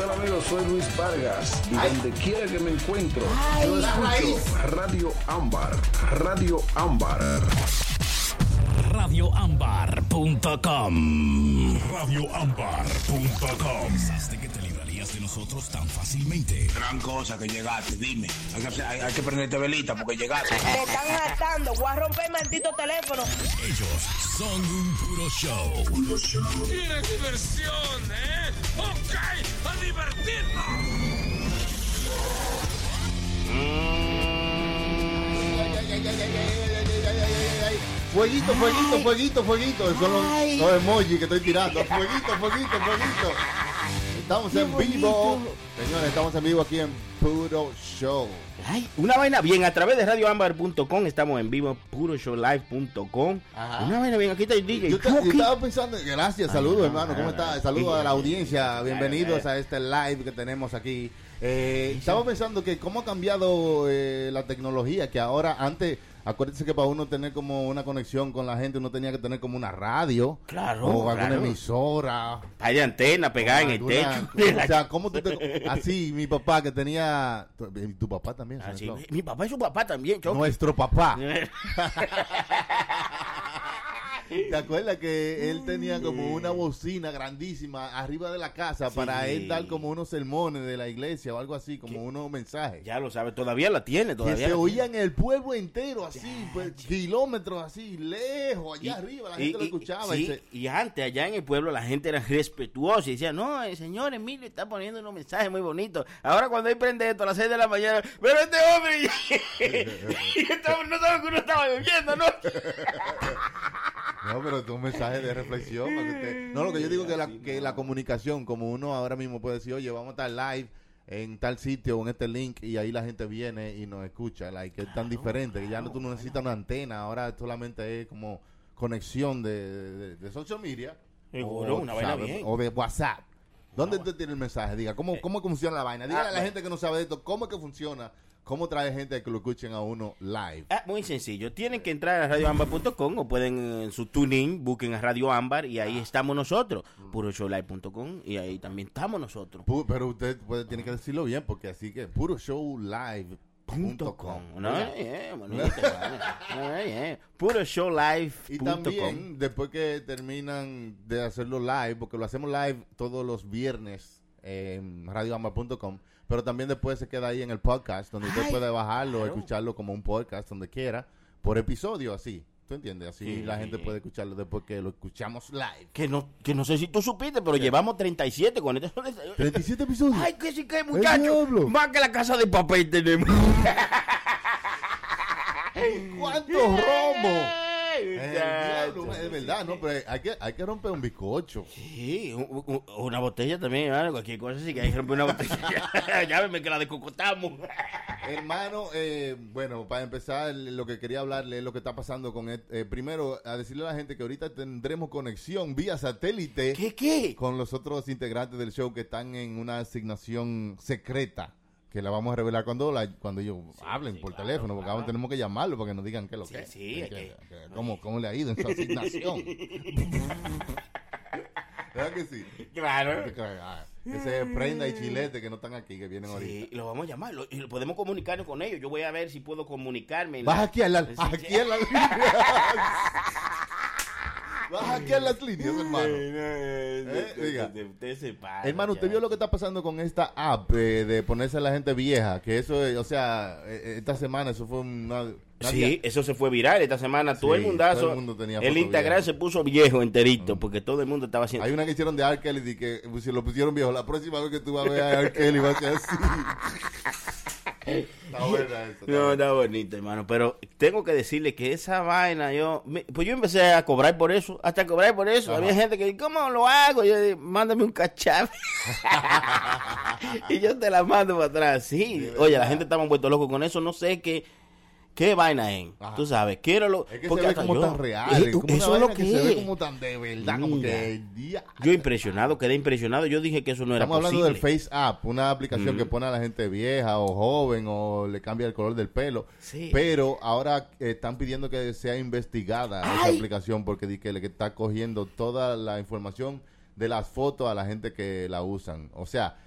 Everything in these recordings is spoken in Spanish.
tal amigos? Soy Luis Vargas y donde quiera que me encuentro, yo escucho Radio Ámbar, Radio Ámbar. radioambar.com. Radioambar.com. ¿Pensaste que te librarías de nosotros tan fácilmente? Gran cosa que llegaste, dime. Hay que, hacer- hay- hay que prenderte velita porque llegaste. Me están hartando. Voy a romper el maldito teléfono. Ellos son un puro show. ¿Quieres diversión, eh? ¡Ok! ¡A divertirnos! Fueguito, fueguito, fueguito, fueguito. Son los, los emojis que estoy tirando. Fueguito, fueguito, fueguito. Estamos en vivo. Señores, estamos en vivo aquí en Puro Show. Ay, una vaina bien, a través de radioambar.com estamos en vivo, puroshowlive.com. Una vaina bien, aquí está el DJ. Yo, te- yo estaba pensando, gracias, saludos hermano, ¿cómo está? Saludos a la audiencia, bienvenidos a este live que tenemos aquí. Eh, estaba pensando que cómo ha cambiado eh, la tecnología, que ahora antes, acuérdense que para uno tener como una conexión con la gente, uno tenía que tener como una radio. Claro, O alguna claro. emisora. Hay de antena pegada en el techo. O sea, ¿cómo tú te... Así, mi papá que tenía... Tu, tu papá también. Así, Flo. mi papá y su papá también. Nuestro papá. ¿Te acuerdas que él tenía como una bocina grandísima arriba de la casa para él dar como unos sermones de la iglesia o algo así, como unos mensajes? Ya lo sabe, todavía la tiene, que todavía. se la oía en el pueblo entero, así, pues, kilómetros así, lejos, allá Y- arriba, la y- gente lo y- escuchaba. sí, y se- y antes, allá en el pueblo, la gente era respetuosa y decía, no, el señor Emilio está poniendo unos mensajes muy bonitos. Ahora cuando él prende esto a las 6 de la mañana, pero este hombre, y no sabemos que uno estaba bebiendo, ¿no? No, pero es un mensaje de reflexión. para que usted- No, lo que yo digo que la, que la comunicación, como uno ahora mismo puede decir, oye, vamos a estar live en tal sitio o en este link y ahí la gente viene y nos escucha, like, que es tan diferente, que ya no tú no necesitas una antena, ahora solamente es como conexión de, de, de social media Seguro, una vaina ¿sabe? bien. o de WhatsApp. ¿Dónde usted tiene el mensaje? Diga, ¿cómo, cómo funciona la vaina? Dígale a la Ah, gente que no sabe de esto, ¿cómo es que funciona? ¿Cómo trae gente a que lo escuchen a uno live? Ah, muy sencillo. Tienen que entrar a radioambar.com o pueden en su tuning, busquen a Radio Ámbar y ahí estamos nosotros. Puroshowlive.com y ahí también estamos nosotros. Pu- Pero usted puede, tiene que decirlo bien, porque así que puro show live. Punto com. No, bonito, bueno. No. Puroshowlive.com. Y también, después que terminan de hacerlo live, porque lo hacemos live todos los viernes en radioamba.com, pero también después se queda ahí en el podcast, donde usted Ay, puede bajarlo, claro. escucharlo como un podcast, donde quiera, por episodio, así. ¿Tú entiendes? Así Sí. la gente puede escucharlo después que lo escuchamos live. Que no, que no sé si tú supiste, pero llevamos 37 con este. 37 episodios. Ay, que sí que muchacho. diablo! Más que la casa de papel tenemos. ¿Cuántos romos? Diablo, es verdad, ¿no? Pero hay que, hay que romper un bizcocho. Sí, un- un- una botella también, cualquier cosa sí que hay que romper una botella. Llámeme que la descocotamos. Hermano, eh, bueno, para empezar, lo que quería hablarle es lo que está pasando con... eh, primero, a decirle a la gente que ahorita tendremos conexión vía satélite ¿Qué, qué? con los otros integrantes del show que están en una asignación secreta. Que la vamos a revelar cuando la, cuando ellos hablen por teléfono, porque ahora tenemos que llamarlo para que nos digan qué es lo Sí, que es. sí, Que- que- que- que- cómo, cómo le ha ido en su asignación. ¿Verdad que sí? Claro. Ah, Ese prenda y chilete que no están aquí, que vienen ahorita. Sí, lo vamos a llamar lo- y lo podemos comunicarnos con ellos. Yo voy a ver si puedo comunicarme. Vas la- aquí a la, aquí a la Vas a las líneas, hermano. Eh, diga. Hermano, ¿usted vio lo que está pasando con esta app eh, de ponerse a la gente vieja? Que eso, es, o sea, eh, esta semana eso fue una... Sí, eso se fue viral esta semana. todo el Sí, mundazo. todo el mundo tenía el Instagram vieja. se puso viejo enterito porque todo el mundo estaba haciendo. Hay una que hicieron de R. Kelly y que pues, si lo pusieron viejo. La próxima vez que tú vas a ver a R. Kelly va a ser así. está buena está No, está bonito, hermano. Pero tengo que decirle que esa vaina, yo. me- pues yo empecé a cobrar por eso. Hasta cobrar por eso. Había gente que, ¿cómo lo hago? Yo dije, mándame un cachap. y yo te la mando para atrás. Sí. Oye, la gente estaba vuelto loco con eso. No sé qué. ¿Qué vaina es? Ajá. Tú sabes, quiero lo. Es que porque se ve como yo- tan real. Eh, es como eso es lo que, se ve como tan de verdad. Como Mira. que... dia- Yo impresionado, quedé impresionado. Yo dije que eso no era Estamos hablando posible. del Face App, una aplicación Mm. que pone a la gente vieja o joven o le cambia el color del pelo. Sí. Pero ahora eh, están pidiendo que sea investigada esa aplicación porque di que le está cogiendo toda la información de las fotos a la gente que la usan. O sea,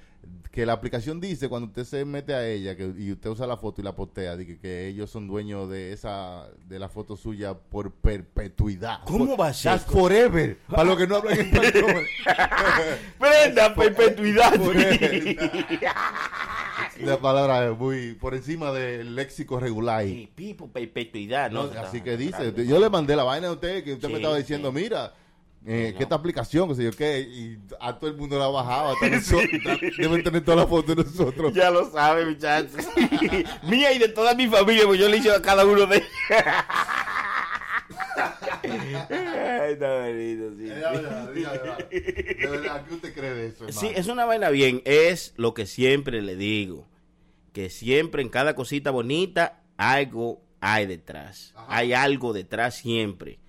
que la aplicación dice cuando usted se mete a ella que, y usted usa la foto y la postea, de que, que ellos son dueños de esa de la foto suya por perpetuidad. ¿Cómo Por- va a ser? Forever. Para los que no hablan español. Prenda perpetuidad. Forever. La palabra es muy por encima del léxico regular. Sí, Pipo, perpetuidad, ¿no? No, así que dice, yo le mandé la vaina a usted que usted me estaba diciendo, sí. mira, eh, no. que esta aplicación, que sé yo qué, y a todo el mundo la bajaba, nosotros, deben tener toda la foto de nosotros. Ya lo sabe, muchachos. Mía y de toda mi familia, pues yo le hice a cada uno de ellos. Ay, bonito, sí. De verdad, de verdad. De verdad, ¿qué usted cree de eso, Sí, hermano? es una vaina bien. Es lo que siempre le digo. Que siempre en cada cosita bonita, algo hay detrás. Hay algo detrás siempre.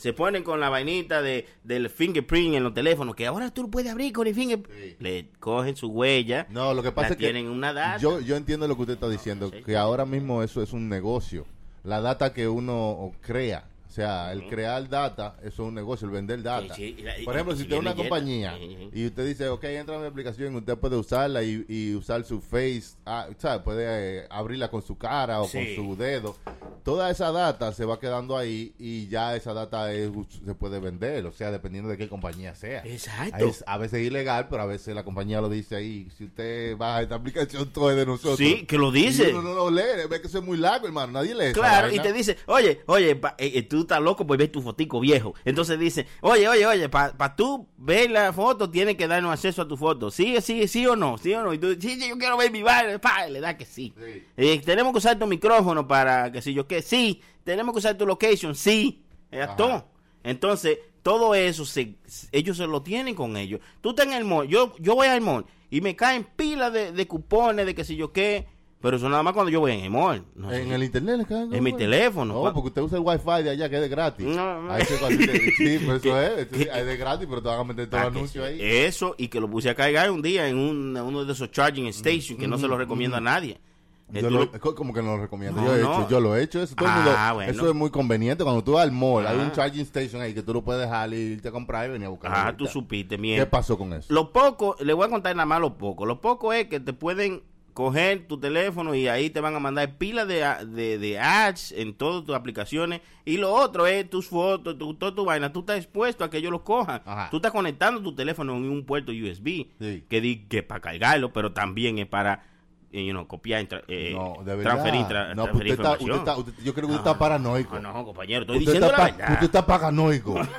Se ponen con la vainita de, del fingerprint en los teléfonos, que ahora tú lo puedes abrir con el fingerprint. Sí. Le cogen su huella. No, lo que pasa es que tienen una data. yo, yo entiendo lo que usted está diciendo, sí. que ahora mismo eso es un negocio. La data que uno crea, o sea, el crear data, eso es un negocio, el vender data. Sí, sí, y la- y- Por ejemplo, si usted es una compañía y usted dice, ok, entra a mi aplicación, usted puede usarla y, y usar su face, ah, ¿sabe? Puede eh, abrirla con su cara o Sí. con su dedo. Toda esa data se va quedando ahí y ya esa data es- se puede vender, o sea, dependiendo de qué compañía sea. Exacto. Es a veces ilegal, pero a veces la compañía lo dice ahí. Si usted baja esta aplicación, todo es de nosotros. Sí, que lo dice. No lo lee, ve que eso es muy largo, hermano. Nadie lee Claro, y te dice, oye, oye, pa- eh, eh, tú estás loco por ver tu fotico viejo. Entonces dice, oye, oye, oye, para tú ver la foto, tienes que darnos acceso a tu foto. ¿Sí, sí, sí o no? ¿Sí o no? Y tú, sí, sí, yo quiero ver mi baile, pa, le da que sí. Sí. Eh, tenemos que usar tu micrófono para que si yo qué, sí. Tenemos que usar tu location, sí. Ya todo. Entonces, todo eso, se, ellos se lo tienen con ellos. Tú estás en el mall, yo, yo voy al mall y me caen pilas de, de cupones, de que si yo qué. Pero eso nada más cuando yo voy en el mall. No sé. En el internet le caen. En mi teléfono. No, porque usted usa el wifi de allá que es de gratis. No, no. Ahí se sí, pues eso es. ¿Qué? Es de gratis, pero te van a meter todo Ah, el anuncio ahí. Eso, y que lo puse a cargar un día en un- uno de esos charging stations que no se lo recomiendo a nadie. Eh, Yo lo- como que no lo recomiendo. No, yo, he no. hecho, yo lo he hecho. Eso, todo Ah, mundo- bueno. eso es muy conveniente. Cuando tú vas al mall, hay Ah. un charging station ahí que tú lo puedes dejar y irte a comprar y venir a buscar. Ah, tú supiste, ¿Qué bien. pasó con eso? Lo poco, le voy a contar nada más lo poco. Lo poco es que te pueden coger tu teléfono y ahí te van a mandar pilas de, de, de ads en todas tus aplicaciones. Y lo otro es tus fotos, tu, toda tu vaina. Tú estás expuesto a que ellos lo cojan. Ajá. Tú estás conectando tu teléfono en un puerto USB Sí. que di que para cargarlo, pero también es para you know, copiar, eh, no, de verdad. transferir, tra- no, transferir usted está, usted información. está- usted- yo creo que usted está paranoico. No, no, compañero, estoy usted, diciendo la verdad. usted está paranoico.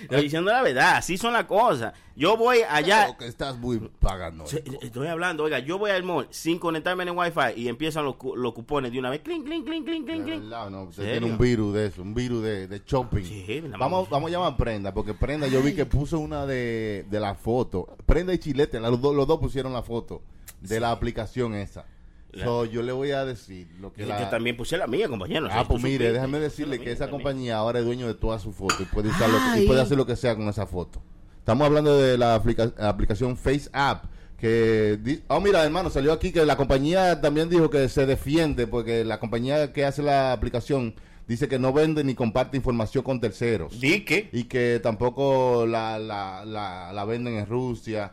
Estoy diciendo la verdad, así son las cosas. Yo voy allá, Creo que estás muy paranoico. estoy hablando, oiga, yo voy al mall sin conectarme en el wifi y empiezan los, los cupones de una vez, clink, clink, clink, clink, De clink, clink. verdad, no, usted tiene un virus de eso, un virus de, de shopping. Sí, vamos, vamos a llamar a Prenda, porque Prenda yo vi que puso una de, de la foto. Prenda y Chilete, los, dos- los dos pusieron la foto de la aplicación esa. La- So, yo le voy a decir lo que Yo la... también puse la mía, compañero. Ah, pues mire, déjame decirle que mía esa también. compañía ahora es dueño de toda su foto y puede, usar lo que- y puede hacer lo que sea con esa foto. Estamos hablando de la aplica- aplicación Face App. Que, oh, mira, hermano, salió aquí que la compañía también dijo que se defiende porque la compañía que hace la aplicación dice que no vende ni comparte información con terceros Di que. y que tampoco la, la, la, la venden en Rusia.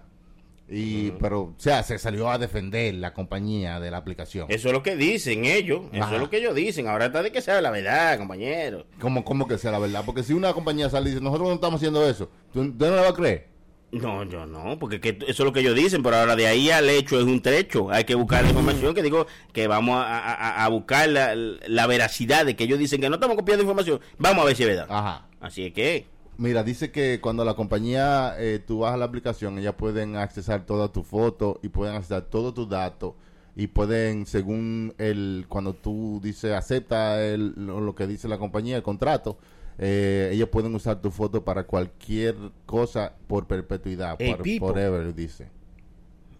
Y, pero, o sea, se salió a defender la compañía de la aplicación. Eso es lo que dicen ellos. Eso es lo que ellos dicen. Ahora está de que sea la verdad, compañero. ¿Cómo, cómo que sea la verdad? Porque si una compañía sale y dice, nosotros no estamos haciendo eso, ¿tú, tú no le vas a creer? No, yo no, porque que eso es lo que ellos dicen, pero ahora de ahí al hecho es un trecho. Hay que buscar la información que digo que vamos a, a- a buscar la, la veracidad de que ellos dicen que no estamos copiando información. Vamos a ver si es verdad. Ajá. Así es que, Mira, dice que cuando la compañía, eh, tú bajas la aplicación, ellas pueden accesar toda tu foto y pueden accesar todos tus datos y pueden, según el, cuando tú dices, acepta el, lo, lo que dice la compañía, el contrato, eh, ellos pueden usar tu foto para cualquier cosa por perpetuidad, Hey, por forever, dice.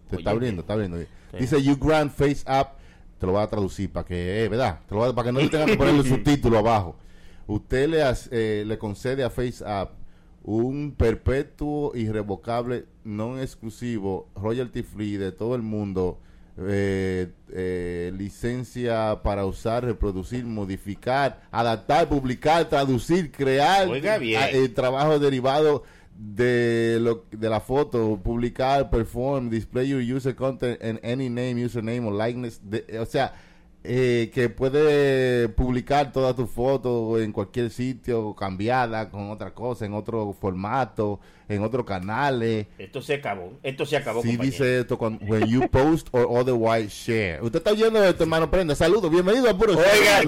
Te está abriendo, está abriendo. Dice, you grant face app, te lo voy a traducir para que, eh, ¿verdad? Te lo voy a- para que no le tengan que poner el subtítulo abajo. Usted le, eh, le concede a Face App un perpetuo, irrevocable, no exclusivo, royalty free de todo el mundo, eh, eh, licencia para usar, reproducir, modificar, adaptar, publicar, traducir, crear bien. eh, trabajo derivado de lo de la foto, publicar, perform, display your user content in any name, username o likeness. de- o sea, eh, que puede publicar toda tu foto en cualquier sitio, cambiada con otra cosa, en otro formato, en otro canal. eh. Esto se acabó. Esto se acabó, Sí compañero. dice esto cuando when you post or otherwise share. Usted está oyendo esto, hermano Prenda. Saludos, bienvenido a Puro Oiga,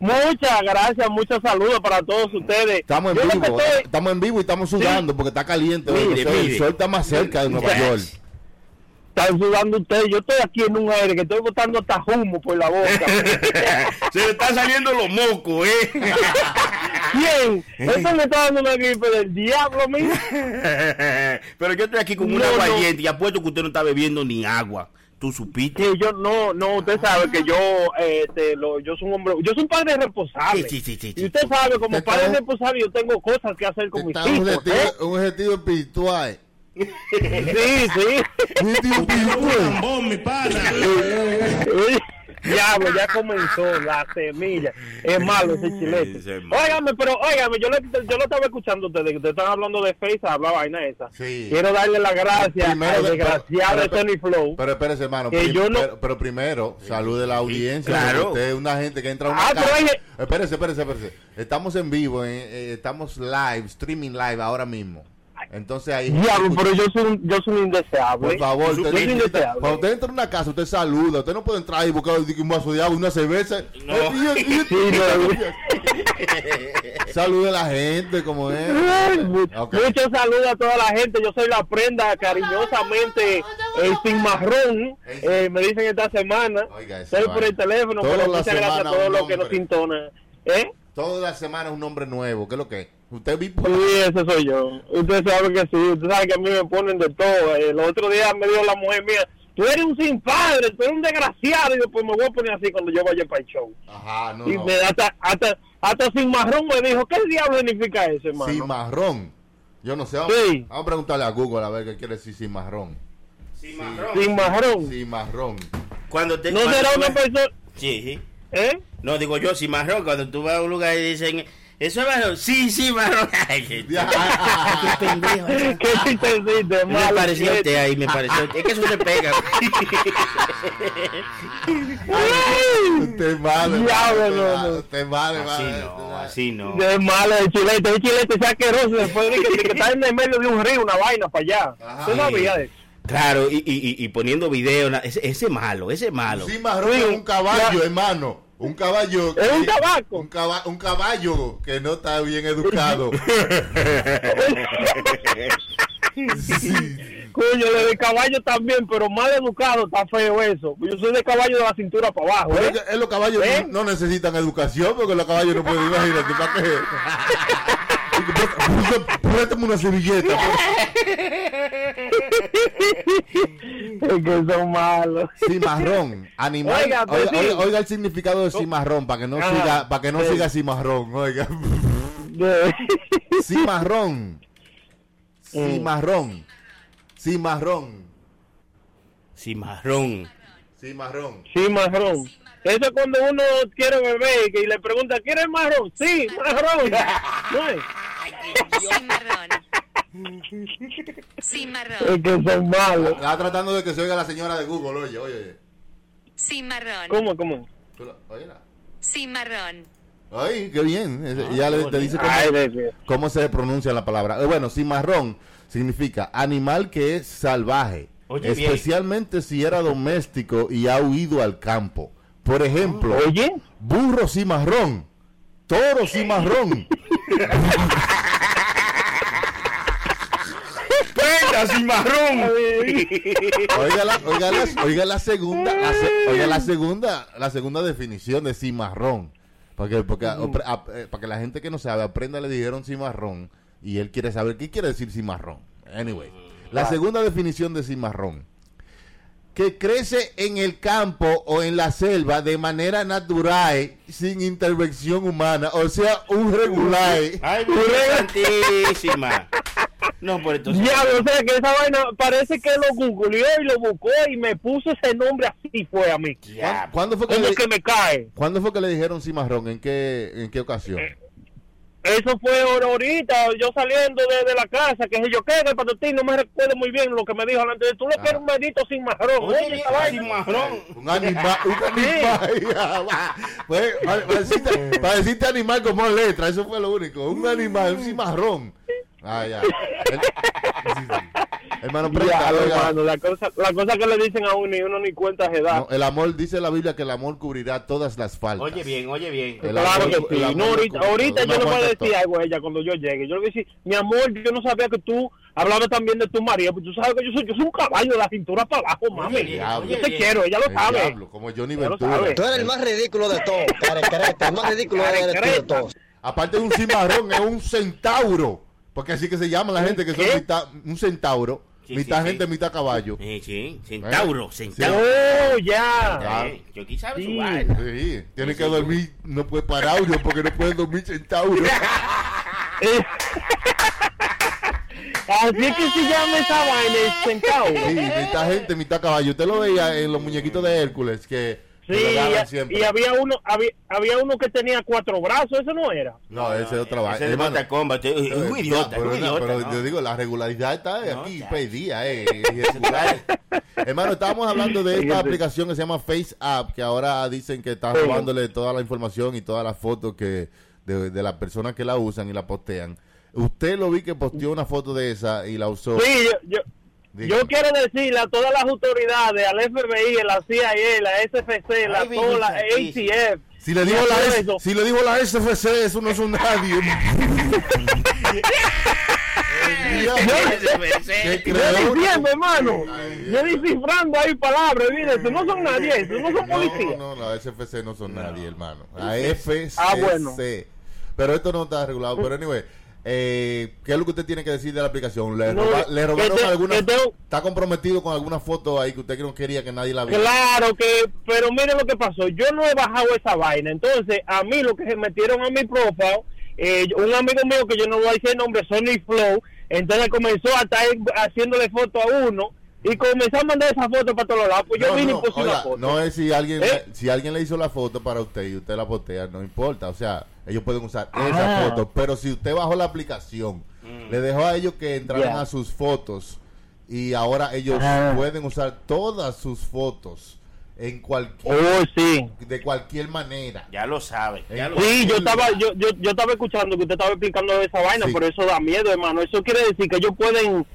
muchas gracias, muchos saludos para todos ustedes. Estamos en Yo vivo, estoy- estamos en vivo y estamos sudando porque está caliente. hoy. Mire, O sea, el mire. sol está más cerca de Nueva. York. Están sudando ustedes. Yo estoy aquí en un aire que estoy botando hasta humo por la boca. Se le están saliendo los mocos, ¿eh? ¿Quién? Esto me está dando una gripe del diablo, mira. Pero yo estoy aquí con un No, agua no. aguardiente y apuesto que usted no está bebiendo ni agua. ¿Tú supiste? Que yo no, no, usted sabe que yo, eh, te lo, yo soy un hombre, yo soy un padre responsable. Sí, sí, sí, sí, y usted sabe, como padre responsable, yo tengo cosas que hacer con mis un hijos. objetivo, ¿eh? un objetivo espiritual. Sí, sí. Espiritual. mi pana. Diablo, ya comenzó la semilla. Es malo ese chilete. Ese es malo. Óigame, pero óigame, yo, le, yo lo estaba escuchando ustedes, que ustedes están hablando de Face, habla vaina esa. Sí. Quiero darle las gracias Primero al de- desgraciado de Tony Flow. Pero espérese, hermano. Que prim- yo no- pero, pero primero, salude la audiencia. claro. Usted es una gente que entra a una Ah, pero casa. oye- Espérese, espérese, espérese. Estamos en vivo, eh, eh, estamos live, streaming live ahora mismo. Entonces ahí. Diablo, pero yo soy un, yo soy un indeseable. Por favor, yo usted soy necesita- indeseable. cuando usted entra en una casa, usted saluda. Usted no puede entrar y buscar un vaso de agua, una cerveza. No. Eh, y- y- Sí, no, Salude a la gente, como es. Muchos saludos a toda la gente. Yo soy la prenda cariñosamente el sin marrón. eh, me dicen esta semana. Oiga, Estoy por el teléfono, Toda pero la muchas gracias a semana todos los que nos sintonan. ¿Eh? Toda la semana es un nombre nuevo. ¿Qué es lo que es? Usted por- Sí, ese soy yo. Usted sabe que sí. Usted sabe que a mí me ponen de todo. El otro día me dijo la mujer mía, tú eres un sin padre, tú eres un desgraciado. Y yo, pues me voy a poner así cuando yo vaya para el show. Ajá, no, y no. me hasta, hasta, hasta sin marrón me dijo, ¿qué diablo significa eso, hermano? Cimarrón. Yo no sé. Vamos, Sí. vamos a preguntarle a Google a ver qué quiere decir cimarrón. Sin marrón. Cimarrón. Cuando te, No cuando será una persona... Sí, sí. ¿Eh? No, digo yo, si marrón, cuando tú vas a un lugar y dicen, ¿eso es marrón? Sí, sí, marrón. Ay, qué- pendejo. ¿eh? ¿Qué chistecito, Me malo? pareció a usted ahí, me pareció. Es que eso se pega. Usted es malo. Diablo, hermano, no, no. Usted es malo, Así no, así no. De malo el chilete, el chilete es asqueroso después de que, de que está en el medio de un río, una vaina para allá. ¿Usted de eso? Claro, y, y, poniendo video, ese, ese malo, ese malo. Cimarrón es un caballo, hermano. Un caballo. Es un que- tabaco. Un, caba- un caballo que no está bien educado. Coño, lo de caballo también, pero mal educado, está feo eso. Yo soy de caballo de la cintura para abajo, ¿eh? es que- los caballos ¿Eh? no, no necesitan educación porque los caballos no pueden imagínate para qué. Préstame una servilleta. Es que son malos. Cimarrón, animal. Oiga, Oiga, pues sí. oiga- oiga el significado de cimarrón para que no Ajá. siga, para que no Sí. siga cimarrón. Oiga, cimarrón, Mm. cimarrón, cimarrón, Cimarrón. cimarrón. Sí, marrón. Eso es cuando uno quiere beber y le pregunta, ¿quieres marrón? Sí, marrón. No es. Cimarrón. Es Cimarrón. que son malos. Estaba tratando de que se oiga la señora de Google, oye, oye, oye. Cimarrón. ¿Cómo, cómo? Tú la- óyela. Cimarrón. Ay, qué bien. Ese- ya le, te dice cómo, Ay, se pronuncia la palabra. Eh, Bueno, cimarrón significa animal que es salvaje, Oye, bien. especialmente si era doméstico y ha huido al campo. Por ejemplo, Oye, burro cimarrón, toro cimarrón. ¡Prenda, cimarrón! Oiga la, oiga la- oiga la segunda, la se- oiga la segunda, la segunda definición de cimarrón. Porque, apre- ap- eh, para que la gente que no sabe aprenda le dijeron cimarrón y él quiere saber qué quiere decir cimarrón. Anyway, la segunda definición de cimarrón que crece en el campo o en la selva de manera natural sin intervención humana, o sea, un regular. ¡Ay, Santísima! No, por entonces. diablo, o sea que esa vaina parece que lo googleó y lo buscó y me puso ese nombre así fue a mí. Ya, ¿Cuándo fue que le, que me cae. ¿cuándo fue que le dijeron cimarrón? ¿En qué, en qué ocasión? Eso fue ahor- ahorita, yo saliendo de, de la casa, que sé yo que patatín, no me recuerdo muy bien lo que me dijo delante de tú lo que era un medito sin marrón. Oye, Oye, sin marrón. Un animal, un animal. Pues, para, para decirte, para decirte animal como letra, eso fue lo único. Un animal, un cimarrón. Ah, ya. El- sí, sí. Hermano, prenda, hermano, la cosa, la cosa que le dicen a uno y uno ni cuenta se da. No, el amor, dice la Biblia que el amor cubrirá todas las faltas. Oye bien, oye bien. El Claro amor- que sí. No, ahorita, yo le voy a decir todo. algo a ella cuando yo llegue. Yo le voy a decir, mi amor, yo no sabía que tú hablabas también de tu marido. Pues tú sabes que yo soy, yo soy un caballo de la cintura para abajo, mami. Oye, diablo. Yo te quiero, ella lo El sabe. diablo, como Johnny Ventura. Tú eres el más ridículo de todos, carecreta, el más ridículo eres tú de todos. Aparte de un cimarrón, es un centauro. Porque así que se llama la gente que son un centauro. Sí, mitad sí, gente, sí. mitad caballo. Sí, sí, centauro, Sí. centauro. Oh, ya. Eh, yo quizás sabe Sí. su vaina. Sí, tiene que dormir, no puede paraurio porque no puede dormir centauro. Así es que se llama esa vaina, el centauro. Sí, mitad gente, mitad caballo. Usted lo veía en los muñequitos de Hércules que Sí, y, había uno había, había uno que tenía cuatro brazos, eso no era. No, ese es otra vaina. Ese es Mortal Kombat. Es eh, un idiota, pero, un no, idiota. pero ¿no? yo digo, la regularidad está No, aquí, pedía, eh. Hermano, estábamos hablando de esta aplicación que se llama Face App, que ahora dicen que está robándole toda la información y todas las fotos que de, de las personas que la usan y la postean. Usted lo vi que posteó una foto de esa y la usó. Sí, yo, yo, Yo quiero decirle a todas las autoridades, al FBI, a la CIA, la SFC, la Ay, toda la ATF. Si le dijo y la, S- eso. si le dijo la SFC, eso no es un nadie. Yo, ¿Qué yo diciendo, hermano, yo descifrando ahí palabras, mire, eso no son nadie, eso no son No, policías. no, la SFC no son nadie, hermano. La FCC. Ah, bueno. Pero esto no está regulado. Pero, anyway, eh, ¿qué es lo que usted tiene que decir de la aplicación? ¿Le, No, roba- le robaron que te- alguna? te- ¿Está comprometido con alguna foto ahí que usted no quería que nadie la viera? Claro que, pero mire lo que pasó, yo no he bajado esa vaina, entonces a mí lo que se metieron a mi profile, eh, un amigo mío que yo no voy a decir el nombre, Sony Flow, entonces comenzó a estar haciéndole foto a uno y comenzó a mandar esa foto para todos lados, pues yo No, vine no, y puse oiga, una foto. no es si alguien, ¿Eh? si alguien le hizo la foto para usted y usted la postea, no importa. O sea, ellos pueden usar Ah. esa foto. Pero si usted bajó la aplicación, le dejó a ellos que entraran a sus fotos y ahora ellos Ah. pueden usar todas sus fotos en cualquier, Oh, sí. de cualquier manera. Ya lo sabe. Ya lo Sí, yo estaba, yo, yo, yo estaba escuchando que usted estaba explicando esa vaina, Sí. por eso da miedo, hermano. Eso quiere decir que ellos pueden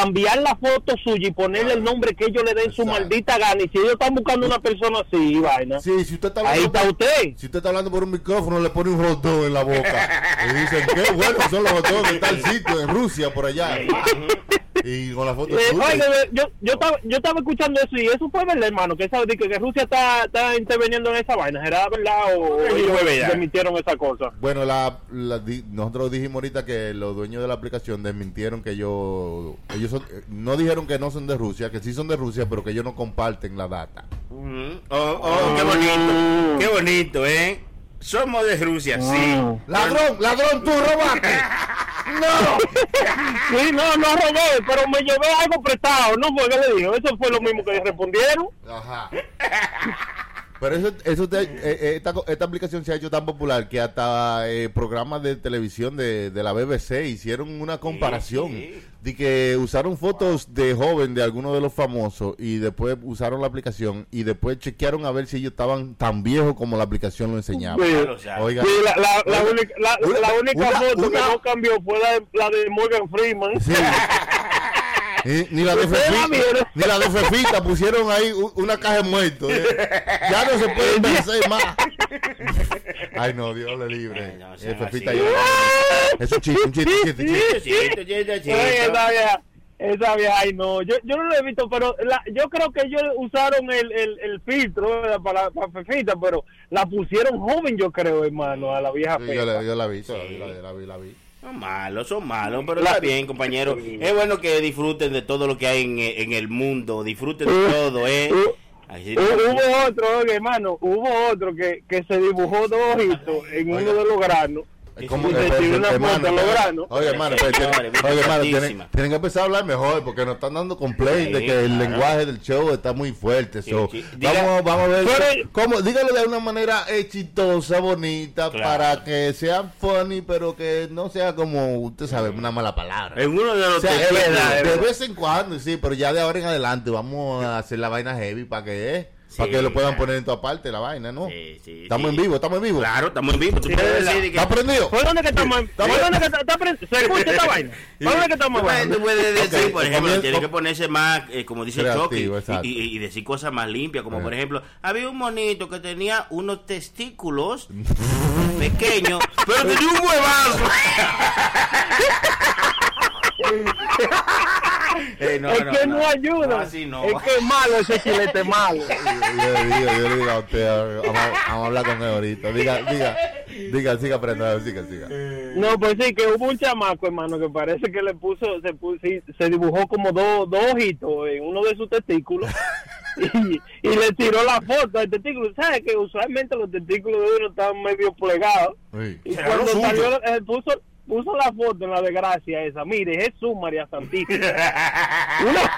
cambiar la foto suya y ponerle el nombre que ellos le den su Exacto. maldita gana. Y si ellos están buscando una persona así, vaina, Sí, si usted está ahí está usted. si usted está hablando por un micrófono, le pone un hot dog en la boca. y dicen, qué bueno son los hot dogs de tal sitio, en Rusia, por allá. y con la foto Eh, suya. oiga, yo, yo, estaba, yo estaba escuchando eso y eso fue verdad, hermano, que, esa, que, que Rusia está, está interviniendo en esa vaina. ¿Será verdad o desmintieron esa cosa? Bueno, la, la di- nosotros dijimos ahorita que los dueños de la aplicación desmintieron que ellos, ellos son- eh, no dijeron que no son de Rusia, que sí son de Rusia, pero que ellos no comparten la data. Oh, oh, qué bonito. Qué bonito, ¿eh? Somos de Rusia, sí. ¡Ladrón! ¡Ladrón, tú robaste! No, sí, no, no robé, pero me llevé algo prestado, ¿no? Porque le digo, eso fue lo mismo que le respondieron. Ajá. Pero eso, eso te- eh, eh, esta, co- esta aplicación se ha hecho tan popular que hasta eh, programas de televisión de, de la BBC hicieron una comparación sí. de que usaron fotos de joven de algunos de los famosos y después usaron la aplicación y después chequearon a ver si ellos estaban tan viejos como la aplicación lo enseñaba. Sí. Oiga, la, la, la única, la, única una- foto una- que no cambió fue la de, la de Morgan Freeman. Sí. Ni, la de Fefita, ni la de Fefita pusieron ahí una caja de muertos. eh. Ya no se puede vencer más. Ay, no, Dios le libre. Ay, no, Eh, Fefita, Es un chiste, un chiste, chiste, chiste. Chistecito, chistecito. Ay, esa vieja, esa vieja, ay no, yo, yo no lo he visto, pero la, yo creo que ellos usaron el, el, el filtro ¿verdad? para, para Fefita, pero la pusieron joven, yo creo, hermano, a la vieja Sí, yo, la, yo la vi, yo la vi, la vi, la vi, la vi. Son malos, son malos, pero La- está bien, compañero. Es bueno que disfruten de todo lo que hay en, en el mundo. Disfruten de todo, ¿eh? Uh, Así- Hu- Hubo otro, oye, hermano, hubo otro que, que se dibujó dos ojitos en uno de los granos ¿Cómo Y que- se tiró una hermano. Oye, hermano, pero oye, hermano, tienen, tienen que empezar a hablar mejor porque nos están dando complaint de que el lenguaje del show está muy fuerte. Sí, so, sí. Diga- vamos, vamos a ver Pero- cómo, dígalo de una manera exitosa, bonita, Claro. para que sea funny, pero que no sea como, usted sabe, una mala palabra. En uno de los O sea, testigos- es verdad, de vez en cuando, sí, pero ya de ahora en adelante vamos a hacer la vaina heavy para que, eh, para que lo puedan poner en toda parte la vaina, ¿no? Sí, sí, estamos sí. en vivo, estamos en vivo. Claro, estamos en vivo. Tú Sí, puedes decir que... ¿Está prendido? ¿Por dónde que estamos? ¿Por dónde que está, está pre- ¿Se escucha esta vaina? ¿Por dónde que estamos? Tú puedes- decir, Ok, por ejemplo, comienzo- tiene que ponerse más, eh, como dice Chucky, y, y- y decir cosas más limpias, como por ejemplo, había un monito que tenía unos testículos pequeños, pero tenía un huevazo. Eh, no, es no, que no. no, ayuda. No, así no. Es que es malo ese chilete malo. Yo le digo, yo le digo a usted, vamos, a- vamos a hablar con él ahorita. Diga, diga, diga, siga aprendiendo, siga, siga. No, pues sí, que hubo un chamaco, hermano, que parece que le puso, se, puso, sí, se dibujó como dos, dos ojitos en uno de sus testículos y, y le tiró la foto al testículo. ¿Sabes que usualmente los testículos de uno están medio plegados? Y cuando salió, eh, puso, puso la foto en la desgracia esa. Mire, Jesús María Santísima. Una-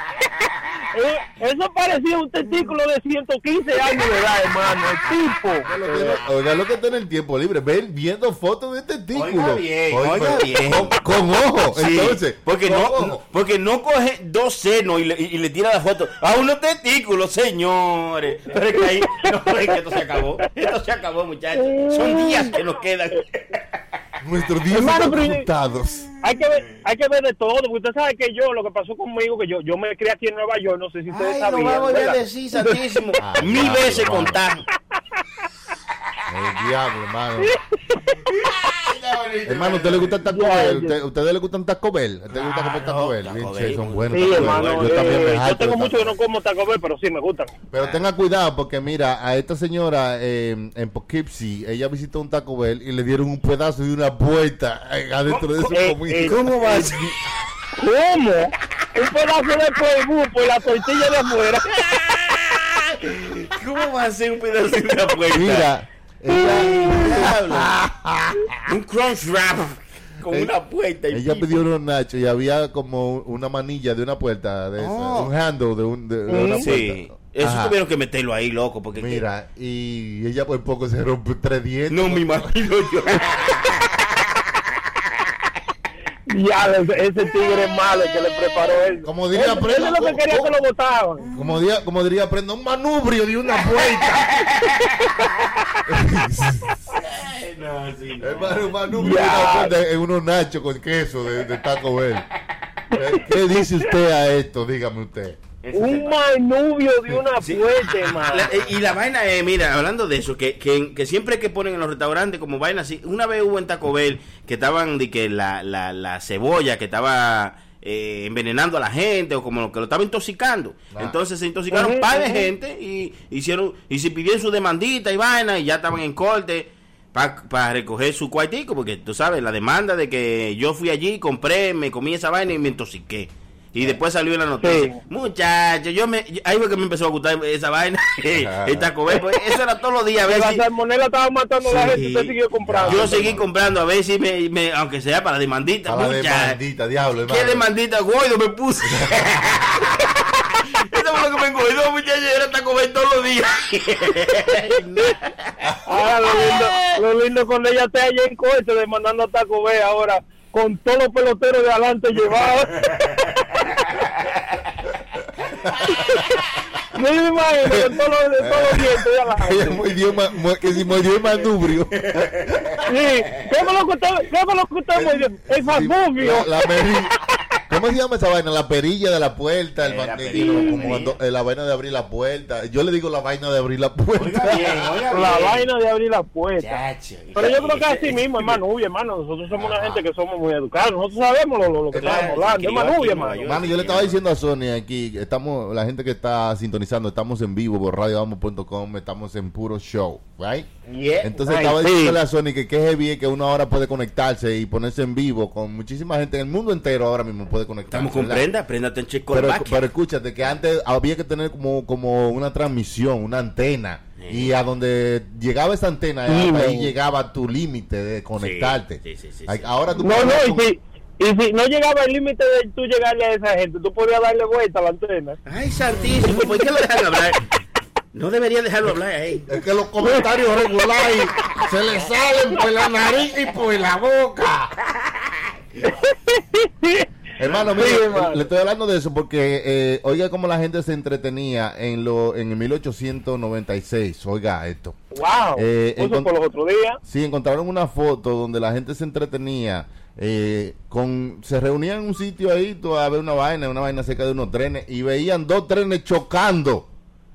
eh, eso parecía un testículo de 115 años de edad, hermano. El tipo. Oiga lo que tiene el tiempo libre, ven viendo fotos de testículos. Oiga bien, Oiga, oiga bien. Con, con ojo, Sí, entonces. porque no, ojo. porque no coge dos senos y le, y le tira la foto a unos testículos, señores. Pero es que ahí, no, es que esto se acabó. Esto se acabó, muchachos. Son días que nos quedan. Nuestros días Hermano, están. Hay que ver, hay que ver de todo, porque usted sabe que yo, lo que pasó conmigo, que yo, yo me crié aquí en Nueva York, no sé si ustedes Ay, lo sabían. vamos a decir, santísimo. Ah, Mil veces hermano. contar. El diablo, hermano. Hermano, ¿a usted le gusta el Taco Bell? ya. ¿Usted- ¿Usted le gusta un Taco Bell? ¿A usted le gusta comer Taco Bell? Taco Bien, Bell. sí, son buenos. Sí, Taco Bell. hermano, Yo también eh, me yo jacto tengo mucho que no como Taco Bell, pero sí me gustan. Pero tenga cuidado porque mira, a esta señora eh, en Poughkeepsie, ella visitó un Taco Bell y le dieron un pedazo de una puerta eh, adentro de su Eh, comida. eh, ¿Cómo va a ser? ¿Cómo? Un pedazo de polvo y la tortilla de afuera. ¿Cómo va a ser un pedazo de una puerta? Mira, ella. un crunch wrap con Eh, una puerta. y ella pidió unos nachos y había como una manilla de una puerta, de esa, Oh. un handle de, un, de, de una Sí, puerta. eso Ajá. tuvieron que meterlo ahí, loco, porque Mira, y ella por poco se rompe tres dientes. no me imagino yo. Ya, ese, ese tigre es malo que le preparó eso. Como diría Él- Prenda, él es lo que quería ¿cómo- que lo botaban. Como diría, como diría prenda un manubrio de una puerta. no, sí, no. Hermano, un manubrio de una puerta en unos nachos con queso de, de Taco Bell. ¿Qué dice usted a esto? Dígame usted. Eso Un manubio de una Sí. La- eh, y la vaina es, mira, hablando de eso, que, que, que siempre que ponen en los restaurantes como vaina así, una vez hubo en Taco Bell que estaban de que la, la, la cebolla que estaba eh, envenenando a la gente o como que lo estaba intoxicando. Ah. Entonces se intoxicaron Ujú, par de gente y hicieron y se pidieron su demandita y vaina y ya estaban en corte para recoger su cuartico porque tú sabes la demanda de que yo fui allí, compré, me comí esa vaina y me intoxiqué. Y después salió en la noticia. Sí. Muchachos, yo me, yo- ahí fue que me empezó a gustar esa vaina. el Taco Bell, pues, eso era todos los días. A ver la si, salmonela estaba matando a la gente, usted siguió comprando. yo seguí comprando a ver si me, me- aunque sea para demandita. A la mucha- demandita, diablo, ¿Qué demandita gordo me puse? Eso fue lo que me engordó, muchachos. Era Taco Bell todos los días. Ahora lo lindo, lo lindo cuando ella esté allá en coche demandando a Taco Bell ahora con todos los peloteros de adelante llevados. Yo me imagino con todos los, todos los dientes de Ella adelante. mordió ma- mu- que si mordió el manubrio. Sí. ¿Qué lo que usted, dio? El fanbufio. La, la ¿Cómo se llama esa vaina? La perilla de la puerta, el Eh, la perilla, como cuando- eh, la vaina de abrir la puerta. Yo le digo la vaina de abrir la puerta. La vaina de abrir la puerta. Chacho. Pero yo creo que así mismo, hermano, uy, hermano, nosotros somos una gente que somos muy educados, nosotros sabemos lo, lo- lo que Claro, estamos hablando, hermano, uy, hermano. Mano, yo le estaba diciendo a Sony aquí, estamos, la gente que está sintonizando, estamos en vivo por radioamo.com, estamos en puro show, right? Yeah. Entonces Ay, estaba sí. diciéndole a Sony que qué heavy es que uno ahora puede conectarse y ponerse en vivo con muchísima gente en el mundo entero ahora mismo puede conectarse. Estamos con ¿verdad? prenda, prenda en Pero, pero escúchate que antes había que tener como, como una transmisión, una antena. Y a donde llegaba esa antena, Sí, ahí llegaba tu límite de conectarte. sí, sí, sí, Ay, sí. Ahora tú No, puedes- no, y si, y si no llegaba el límite de tú llegarle a esa gente, tú podías darle vuelta a la antena. Ay, santísimo, ¿por qué lo dejan hablar? No debería dejarlo hablar ahí. Es que los comentarios regulares se le salen por la nariz y por la boca. Hermano, mire, Sí, hermano. le estoy hablando de eso porque eh, oiga cómo la gente se entretenía en lo en el 1896. Oiga esto. Wow, Eh, eso por los otros días. Sí, encontraron una foto donde la gente se entretenía. eh, con Se reunían en un sitio ahí a ver una vaina, una vaina cerca de unos trenes y veían dos trenes chocando.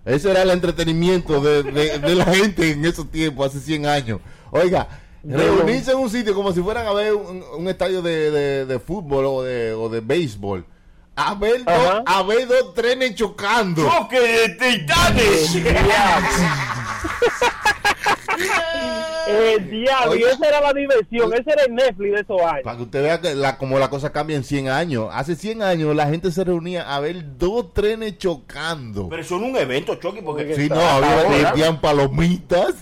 Ese era el entretenimiento de, de- de la gente en esos tiempos, hace 100 años. Oiga, reunirse en un sitio como si fueran a ver un, un estadio de, de- de fútbol o de, o de béisbol. A ver, dos, a ver dos trenes chocando. ¡Choque de titanes! El diablo, y esa era la diversión, ese era el Netflix de esos años. Para que usted vea que la, como la cosa cambia en 100 años. Hace 100 años la gente se reunía a ver dos trenes chocando. Pero son un evento, Chucky, porque... Sí, no, había ahora. vendían palomitas.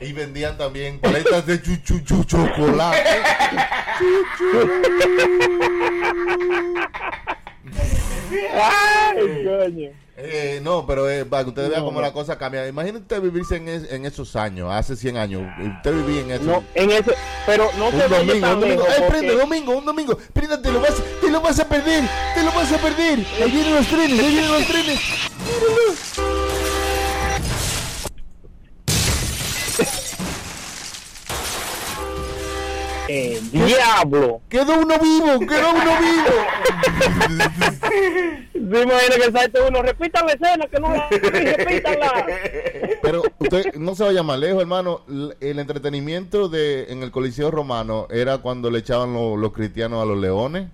y vendían también paletas de chuchuchu chocolate. Ay, coño. Eh, no, pero eh, para que usted vea No, cómo no. la cosa cambia. Imagínate usted vivirse en, es- en esos años, hace 100 años. Usted vivía en eso. No, en ese, pero no se un vaya domingo, un domingo. Ay, porque- prende, domingo, un domingo. Prenda, te lo vas, te lo vas a perder. Te lo vas a perder. Ahí vienen los trenes, ahí vienen los trenes. Míralo. Diablo. Quedó uno vivo, quedó uno vivo. Se imagina que salte uno, repitan la escena, que no la repítanla. Pero usted no se vaya más lejos, hermano. El entretenimiento de en el Coliseo Romano era cuando le echaban lo- los cristianos a los leones.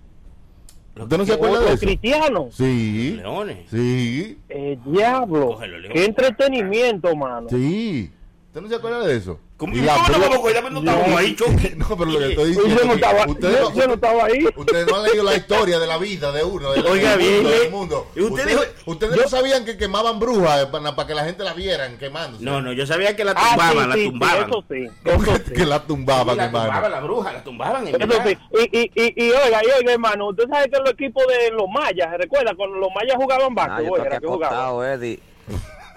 ¿Usted no se acuerda de eso? cristiano. Sí. Leones. Sí. El diablo. Cógelo, León. Qué entretenimiento, mano. Sí. ¿Usted no se acuerda de eso? ¿Cómo, la ¿cómo no me acuerdo? No estábamos ahí, Chucky. No, pero lo que estoy diciendo yo no es que estaba, ustedes yo, no- yo no estaba ahí. Ustedes no han leído la historia de la vida de uno. del- Oiga, mundo, bien. del mundo. Y usted Ustedes, dijo- ustedes no sabían que quemaban brujas para, para que la gente la vieran quemándose. No, no, yo sabía que la Ah, tumbaban, sí, la sí, sí, tumbaban. eso sí, eso sí. que la Sí, tumbaban, la hermano. tumbaban la bruja, la tumbaban. en Eso sí. Y, y, y, y oiga, y oiga, hermano, usted sabe que los equipos de los mayas, ¿recuerda? Cuando los mayas jugaban Ah, yo era aquí que jugaban.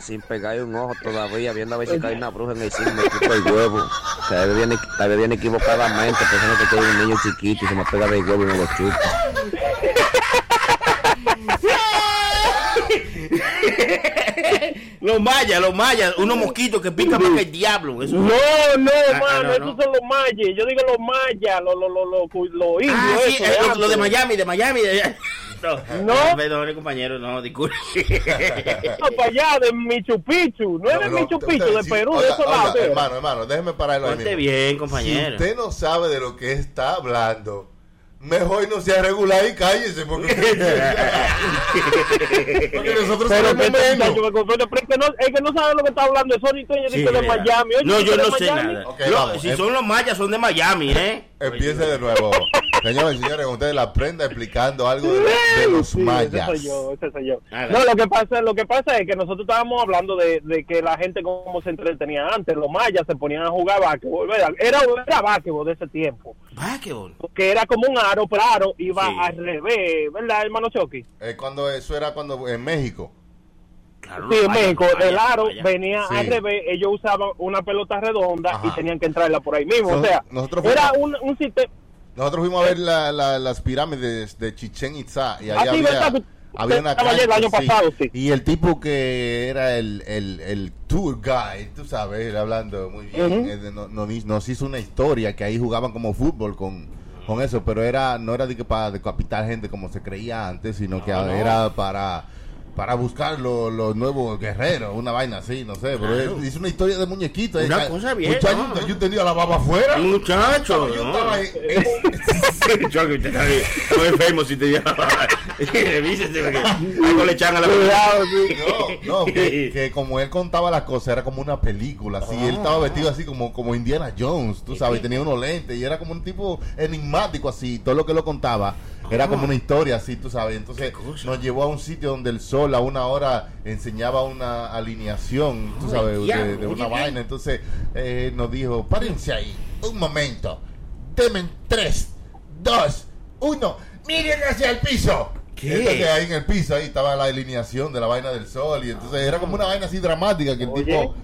Sin pegar un ojo todavía, viendo a ver si cae una bruja en el cine, me quito el huevo. Tal vez viene, tal vez viene equivocadamente, pensando que soy un niño chiquito y se me pega del huevo y me lo chupa. Los mayas, los mayas, unos mosquitos que pican más que el diablo. Eso. No, no, Ah, mano, no, esos no. son los mayas. Yo digo los mayas, los, los, los, los, los indios. Ah, sí, esos eh, lo, lo de Miami, de Miami. de- No, No. Perdón, compañero, no, disculpe. No, para allá, de Michu Picchu. No, es de No, Michu Picchu, de Perú, de esos lados. Hermano, hermano, déjeme pararlo ahí mismo. bien, compañero. Si usted no sabe de lo que está hablando, mejor no sea regular y cállese, porque, porque nosotros Pero este menos. muchacho me consuela, pero es que no, es que no sabe lo que está hablando. Eso ni Sí, dice de. Miami. Oye, No, ¿tú yo no sé Miami? nada. Ok, Lo- vamos, si em- son los mayas, son de Miami, ¿eh? Empiece de nuevo. Señores y señores, ustedes la prenda explicando algo de, de los Sí, ese mayas. soy yo, ese soy yo. No, lo que pasa, lo que pasa es que nosotros estábamos hablando de, de que la gente como se entretenía antes, los mayas se ponían a jugar básquetbol, ¿verdad? Era, era básquetbol de ese tiempo, Básquetbol. que era como un aro, pero aro iba Sí. al revés, ¿verdad, hermano Chucky? Eh, cuando eso era cuando en México. Claro, Sí, los en mayas, México, los mayas, el aro venía Sí. al revés, ellos usaban una pelota redonda y Ajá. tenían que entrarla por ahí mismo, So- o sea, nosotros era un, un sistema... Nosotros fuimos a ver la- la- las pirámides de Chichen Itza y Ah, allá sí, había, verdad, que había una allá el cancha, año pasado, sí. Y el tipo que era el, el, el tour guide, tú sabes, hablando muy bien, Ujú. eh, de- no- no- nos hizo una historia que ahí jugaban como fútbol con, con eso, pero era no era de que para decapitar gente como se creía antes, sino que No, no. era para para buscar lo- los nuevos guerreros, una vaina así, no sé, pero Claro. hizo una historia de muñequito. Una eh, cosa bien, Muchacho, ¿no? yo tenía la baba afuera. Muchacho, Yo no. estaba usted está bien. Estaba enfermo si te llama. Revísese porque algo le echan a la Cuidado. No, no, que, que como él contaba las cosas, era como una película, así, él estaba vestido así como, como Indiana Jones, tú sabes, y tenía unos lentes, y era como un tipo enigmático así, todo lo que lo contaba, Era como una historia así, tú sabes. Entonces nos llevó a un sitio donde el sol a una hora enseñaba una alineación, tú sabes, de, una vaina. Entonces eh, nos dijo, párense ahí, un momento. Temen tres, dos, uno. Miren hacia el piso. ¿Qué? Entonces ahí en el piso ahí estaba la alineación de la vaina del sol y entonces era como una vaina así dramática que el Oye. tipo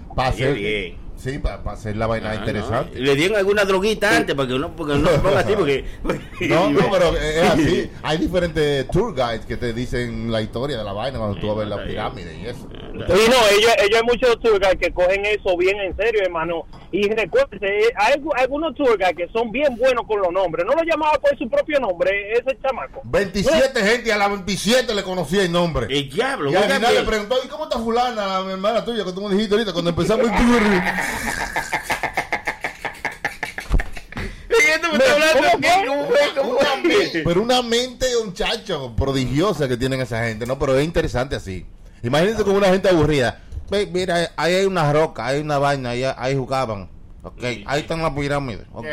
bien. Sí para hacer la vaina Ah, interesante. no. Le dieron alguna droguita antes para que no, porque no se ponga así, porque. No, no, pero es así. Hay diferentes tour guides que te dicen la historia de la vaina cuando tú vas a ver la pirámide y eso. Y no, ellos, ellos hay muchos tour guides que cogen eso bien en serio, hermano. Y recuerde, hay algu- algunos tour guides que son bien buenos con los nombres. No lo llamaba por su propio nombre, ese chamaco. 27 gente, a la 27 le conocía el nombre. El diablo, Y al final le preguntó, ¿y cómo está fulana, mi hermana tuya, que tú me dijiste ahorita cuando empezamos el tour? Y esto me está hablando ¿Cómo aquí, ¿cómo fue? ¿Cómo Una mente- pero una mente, muchacho, prodigiosa que tienen esa gente, ¿no? Pero es interesante así. Imagínense con una gente aburrida. Ve, mira, ahí hay una roca, hay una vaina, ahí, ahí jugaban. Ok, ahí están las pirámides. Ok.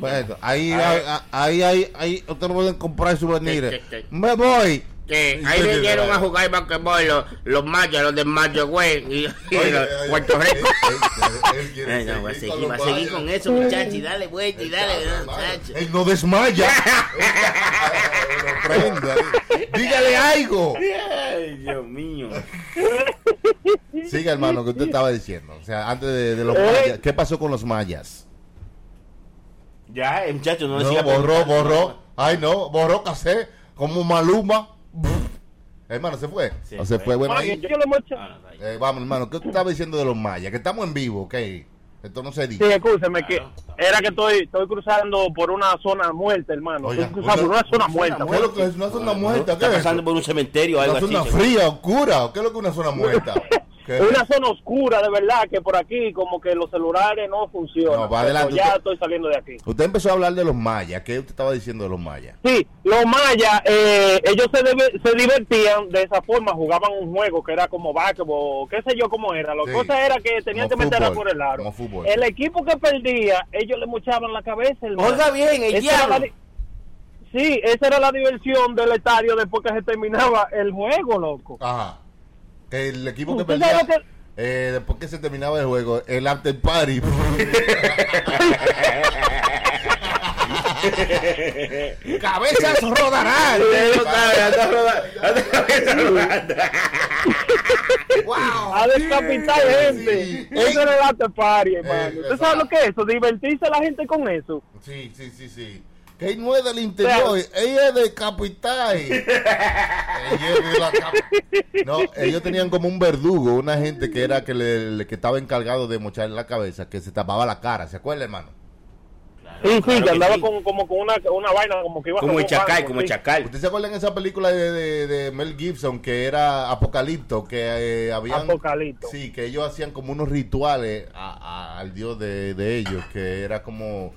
Bueno, ahí, hay, ahí, hay, ahí, ustedes pueden comprar souvenirs. Me voy. Que ahí vinieron a jugar basquetbol los, los mayas, los de Güey y, y Oye, los oye, Puerto Rico. él- él quiere Ay, no, voy a seguir voy a seguir con eso, muchachos, y dale vuelta y dale, muchachos. Él no desmaya. Ahí. Dígale algo. Ay, Dios mío. Siga, hermano, que usted estaba diciendo. O sea, antes de, de los mayas. ¿Qué pasó con los mayas? Ya, eh, muchachos, no, le No, siga borró, borró. Ay, no, borró casé como Maluma. Hermano, ¿se fue? Sí, ¿O se fue. Bueno, ahí, Ah, eh, vamos, hermano, ¿qué tú estabas diciendo de los mayas? Que estamos en vivo, ¿ok? Esto no se Sí, dice. escúcheme, que era que estoy, estoy cruzando por una zona muerta, hermano. Oiga, estoy cruzando por oiga, una zona muerta. ¿Qué es lo que es una zona muerta? ¿Qué Está es pasando por un cementerio o algo ¿Una así. zona seguro. fría, oscura? ¿Qué es lo que es una zona muerta? ¿Qué? Una zona oscura, de verdad, que por aquí como que los celulares no funcionan. No, va Pero adelante, ya usted- estoy saliendo de aquí. Usted empezó a hablar de los mayas. ¿Qué usted estaba diciendo de los mayas? Sí, los mayas, eh, ellos se, debe- se divertían de esa forma, jugaban un juego que era como básquetbol, qué sé yo cómo era. La Sí. cosa era que tenían Como que meterla por el aro. como fútbol. El equipo que perdía, ellos le mochaban la cabeza. hermano. Oiga bien, el diablo. Sí, esa era la diversión del estadio después que se terminaba el juego, loco. Ajá. Que el equipo que ¿Usted perdía, que- eh, después que se terminaba el juego, el after party. Cabezas rodarán. Wow. A decapitar gente. Sí. Eso era el after party, hermano. Eh, ¿Usted exacto. sabe lo que es eso? Divertirse la gente con eso. Sí, sí, sí, sí. Que no es del interior, ella es de capital. ella cap- No, ellos tenían como un verdugo, una gente que era que le, le- que estaba encargado de mocharle la cabeza, que se tapaba la cara, ¿se acuerda, hermano? Sí, sí, Claro que andaba sí. Con, como con una, una vaina, como que iba a Como el hacer un chacal, como el sí. chacal. ¿Usted se acuerda en esa película de, de- de Mel Gibson que era Apocalipto? Que eh, habían. Apocalipto. Sí, que ellos hacían como unos rituales a- a- al dios de, de ellos, que era como.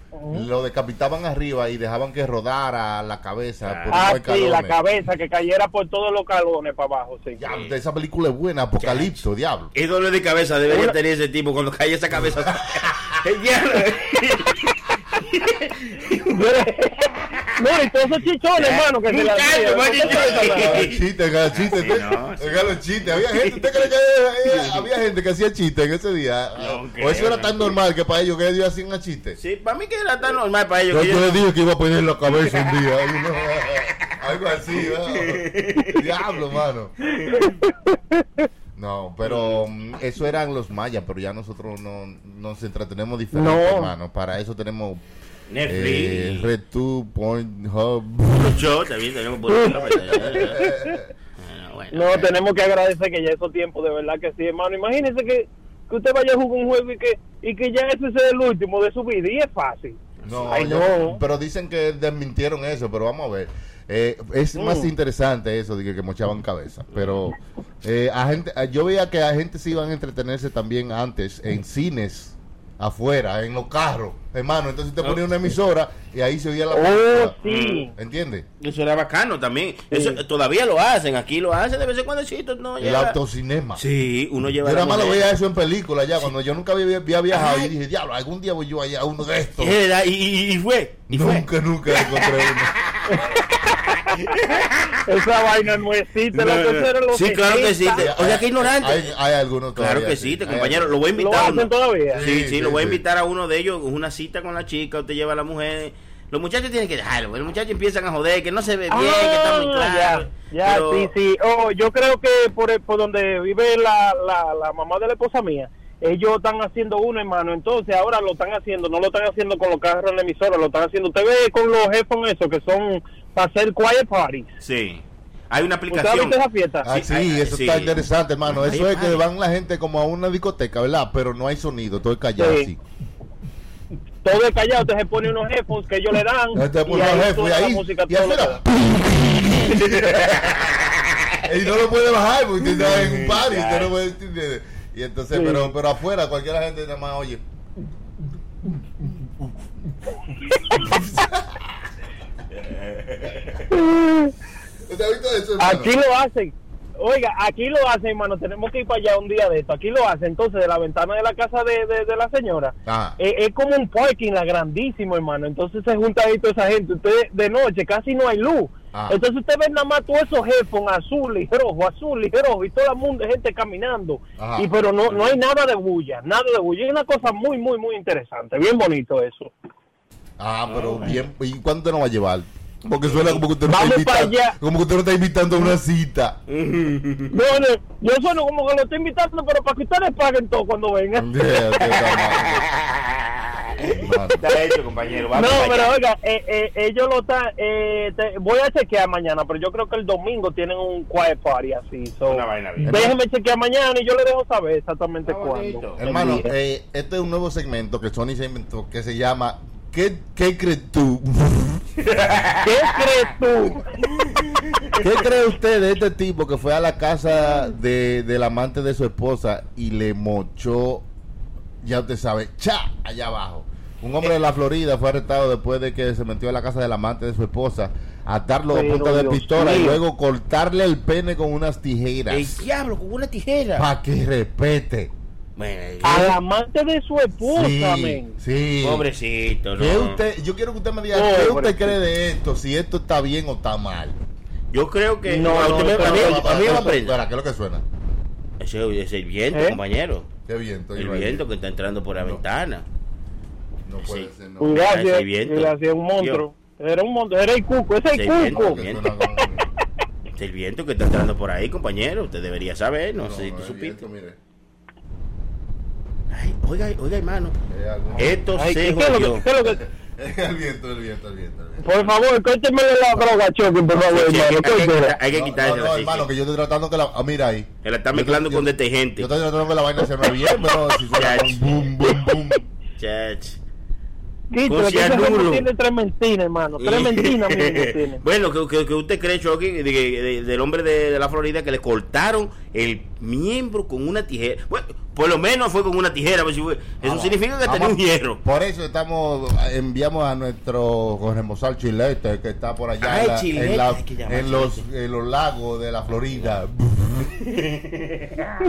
Lo decapitaban arriba y dejaban que rodara la cabeza por Ah, sí, la cabeza que cayera por todos los calones para abajo, sí. Diablo, esa película es buena, Apocalipto, diablo. ¿Qué dolor de cabeza debería Una- tener ese tipo cuando cae esa cabeza? No, y todos esos chichones, hermano, que se le Muchacho, hacían. vaya ¿Usted sabe chichón. esa- Haga chistes, haga chistes. Sí, no, sí. haga los chistes. Había gente, ¿usted cree que eh, había gente que hacía chistes en ese día? No o eso era tan normal que para ellos que ellos hacían chistes. Sí, para mí que era tan normal para ellos. Yo, que yo yo- le dije que iba a poner la cabeza un día. algo así, ¿no? Diablo, mano. No, pero mm, eso eran los mayas, pero ya nosotros no nos entretenemos diferente, No. hermano. Para eso tenemos Netflix. eh, Red 2 Point Hub. Yo también tenemos por Bueno, bueno, No, bueno. tenemos que agradecer que ya esos tiempos, de verdad que sí, hermano. Imagínese que, que usted vaya a jugar un juego y que, y que ya ese sea el último de su vida, y es fácil. No, Ay, yo- no. pero dicen que desmintieron eso, pero vamos a ver. Eh, es más Mm. interesante eso de que, que mochaban cabeza. Pero eh, a gente, yo veía que a gente se iban a entretenerse también antes en cines afuera, en los carros, hermano. Entonces te ponía una emisora y ahí se oía la Oh, película. sí. ¿Entiendes? Eso era bacano también. Eso eh, todavía lo hacen. Aquí lo hacen de vez en cuando. Sí, no El autocinema. Sí, uno lleva. Yo nada más lo veía eso en película ya, cuando yo nunca había, había viajado y dije, diablo, algún día voy yo allá a uno de estos. Es verdad, Y, y- y fue. Y fue. Nunca, nunca encontré uno. Esa vaina no existe. No, no. lo Sí, claro que sí. O sea, que ignorante. Hay, hay algunos Claro que sí. sí, Hay compañero. Lo voy a invitar. ¿Lo a uno. hacen todavía? Sí, Sí, sí, sí, lo voy a invitar a uno de ellos. Una cita con la chica, usted lleva a la mujer. Los muchachos tienen que dejarlo. Los muchachos empiezan a joder, que no se ve bien, que está muy Ah, claro. Ya, ya, Pero- sí, sí. Oh, yo creo que por, el- por donde vive la, la, la mamá de la esposa mía, ellos están haciendo uno, hermano. Entonces ahora lo están haciendo, no lo están haciendo con los carros en la emisora, lo están haciendo. Usted ve con los headphones esos que son para hacer quiet parties. Sí. Hay una ¿Usted aplicación. esa fiesta? Ah, sí, ay, eso sí. está interesante, hermano. Eso es que van la gente como a una discoteca, ¿verdad? Pero no hay sonido, todo es callado Sí. así. Todo es callado, usted se pone unos headphones que ellos le dan. Y pone jefes, suena y la ahí- música y y no lo puede bajar porque usted está en un party, usted no puede ¿entiendes? Y entonces, Sí. pero, pero afuera, cualquiera gente nada más oye. ¿Usted ha visto eso, hermano? Aquí lo hacen. Oiga, aquí lo hacen, hermano. Tenemos que ir para allá un día de esto. Aquí lo hacen. Entonces, de la ventana de la casa de, de, de la señora, Ajá. eh, es como un parking, la grandísimo, hermano. Entonces se junta ahí toda esa gente. Usted de noche casi no hay luz. Ah. Entonces usted ve nada más todos esos headphones azul y rojo, azul y rojo y todo el mundo, gente caminando. Ajá. Y pero no, no hay nada de bulla, nada de bulla. Es una cosa muy, muy, muy interesante. Bien bonito eso. Ah, pero bien. ¿Y cuándo te nos va a llevar? Porque suena como que usted no está para invitando, allá. como que usted no está invitando a una cita. No, no, yo sueno como que lo estoy invitando, pero para que ustedes paguen todo cuando vengan. Yeah, está hecho, compañero. No, Vamos pero allá. oiga, eh, eh, ellos lo están. Eh, te- voy a chequear mañana, pero yo creo que el domingo tienen un quiet party así. So, Una vaina bien. déjeme chequear mañana y yo le dejo saber exactamente cuándo. Hermano, eh, este es un nuevo segmento que Sony se inventó que se llama ¿Qué, qué crees tú? ¿Qué crees tú? ¿Qué cree usted de este tipo que fue a la casa de, del amante de su esposa y le mochó, ya usted sabe, cha, allá abajo? Un hombre de la Florida fue arrestado después de que se metió a la casa del amante de su esposa, atarlo a punta de Dios pistola y luego cortarle el pene con unas tijeras. El diablo con una tijera. Para que respete. Bueno, Al amante de su esposa, Sí, men. sí. Pobrecito, ¿no? ¿Qué usted, yo quiero que usted me diga, Pobre. ¿qué usted cree de esto? Si esto está bien o está mal. Yo creo que. No, a no, usted me- a mí- a mí me aprende. Espera, ¿qué es lo que suena? Ese es el viento, ¿Eh? compañero. Qué viento. El ahí. viento que está entrando por la No. ventana. No puede Sí. ser, no. Gracias, Ese viento. gracias, un monstruo. Era un monstruo, era el cuco, ese es el viento, cuco. El viento que está entrando por ahí, compañero. Usted debería saber. No, sé si no, tú supiste. viento, mire. Ay, oiga, oiga, hermano. Algún- Esto Ay, se ¿qué, es lo jodió. que, qué es lo que- Es el viento, el viento, el viento. el viento. Por favor, córteme la droga, Chucky, por favor, Sí, sí, hermano. hay, que, córtela. hay que No, quitarse no, no, hermano, que yo estoy tratando que la... Ah, mira ahí. Se la está Yo- mezclando yo- con detergente. Yo estoy tratando que la vaina se me bien, pero si con boom, boom, boom. Chach. Que juego tiene tres mentiras, hermano. Tres mentiras bueno, que, que- que usted cree, Chucky, de- de- de- del hombre de, de la Florida que le cortaron el miembro con una tijera. Bueno, por lo menos fue con una tijera. pues, eso Vamos, significa que vamos. tenía un hierro. Por eso estamos, enviamos a nuestro corresponsal Chilete, que está por allá Ay, en, la- Chilete, en la- los, en los lagos de la Florida.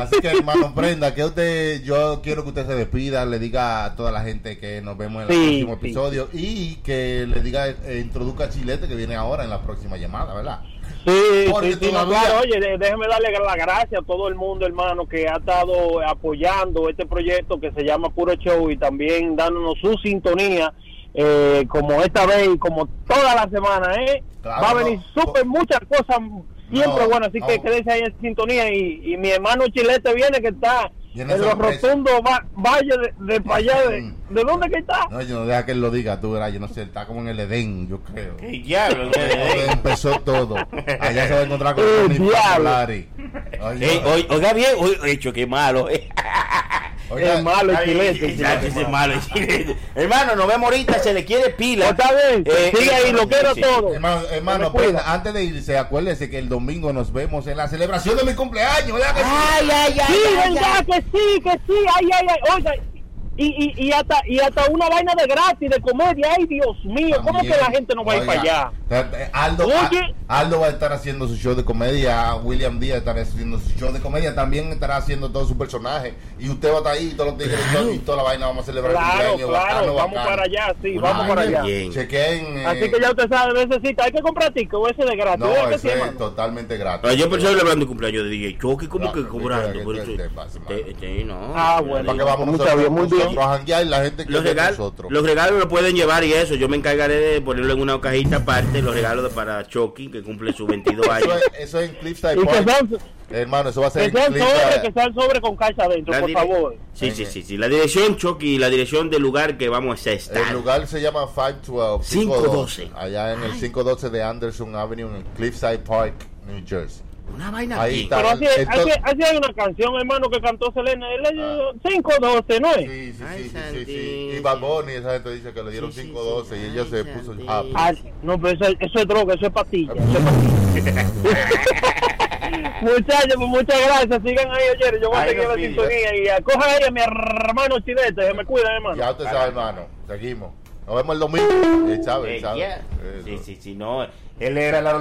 Así que hermano, prenda, que usted, yo quiero que usted se despida, le diga a toda la gente que nos vemos en el Sí, próximo sí. episodio y que le diga, eh, introduzca a Chilete que viene ahora en la próxima llamada, ¿verdad? Sí, Porque sí, sí, no, todavía- claro, oye, déjeme darle las gracias a todo el mundo, hermano, que ha estado apoyando este proyecto que se llama Puro Show y también dándonos su sintonía, eh, como esta vez y como toda la semana, ¿eh? Claro, Va a venir no. súper muchas cosas siempre No, buenas, así que quédense ahí en sintonía y, y mi hermano Chilete viene que está en los rotundos va- valles de, de para allá, de, ¿de dónde que está? No, yo no deja que él lo diga, tú verás, yo no sé, está como en el Edén, yo creo. ¿Qué diablo? Empezó todo. Allá se va a encontrar con ¡Eh, Tony. Oye, Ey, oiga, bien, oiga, hecho, qué malo. oiga, es malo el Chilete. es malo, el Chilete. Hermano, nos vemos ahorita, se le quiere pila. Está bien, Eh, sigue ahí, lo quiero sí. todo. Hermano, hermano, cuida. pues, antes de irse, acuérdese que el domingo nos vemos en la celebración de mi cumpleaños, ¿verdad que sí? Ay, ay, ay, Sí, ay, verdad ay. que sí, que sí, ay, ay, ay, oiga, y, y, y, hasta, y hasta una vaina de gratis, de comedia. Ay, Dios mío, ¿cómo que También. la gente no va a ir Oiga, para allá? Aldo, Oye. Aldo va a estar haciendo su show de comedia, William Díaz estará haciendo su show de comedia, también estará haciendo todo su personaje. Y usted va a estar ahí, todos los tigres y toda la vaina, vamos a celebrar el Claro, cumpleaños. claro, bacano, vamos bacano. para allá, sí, Una vamos para allá. Bien. Chequen. eh, Así que ya usted sabe, necesita, hay que comprar ticket o ese de gratis. No, ¿Verdad que eso sí, es hermano? totalmente gratis. Pero yo pensaba hablando de cumpleaños de DJ Chucky, ¿cómo No, que cobrando? Por eso- mano. Ah, bueno. Para que vamos muy bien. Nosotros a janguear y la gente que Los, es de regalos nosotros. los regalos lo pueden llevar y eso. Yo me encargaré de ponerlo en una cajita aparte. Los regalos para Chucky, que cumple sus 22 Eso años. es, eso es en Cliffside Park. sean, Hermano, eso va a ser que en sean sobre, Cliffside. que sean sobre con caja adentro, La por favor. Sí, sí, sí, sí. La dirección Chucky, la dirección del lugar que vamos a estar. El lugar se llama 512. 512. Allá en el 512 de Anderson Avenue en Cliffside Park, New Jersey. Una vaina Ahí está. Pero así, Entonces- así, así hay una canción, hermano, que cantó Selena. Él es 512, ¿no es? Sí, sí, Ay, sí, sí. Y Bad Bunny, esa gente dice que le dieron Sí, sí, 512 sí, y ella se Ay, puso Santi. happy. Ah, no, pero eso, eso es droga, eso es pastilla. Eso es pastilla. Muchachos, pues muchas gracias. Sigan ahí, oye. Yo voy a seguir la sintonía. Y acoja ahí a mi hermano Chilete. Se me cuida, hermano. Ya usted sabe, hermano. Seguimos. Nos vemos el domingo. Él sabe, Eh, él sabe. yeah. Sí, sí, sí, no. Él era la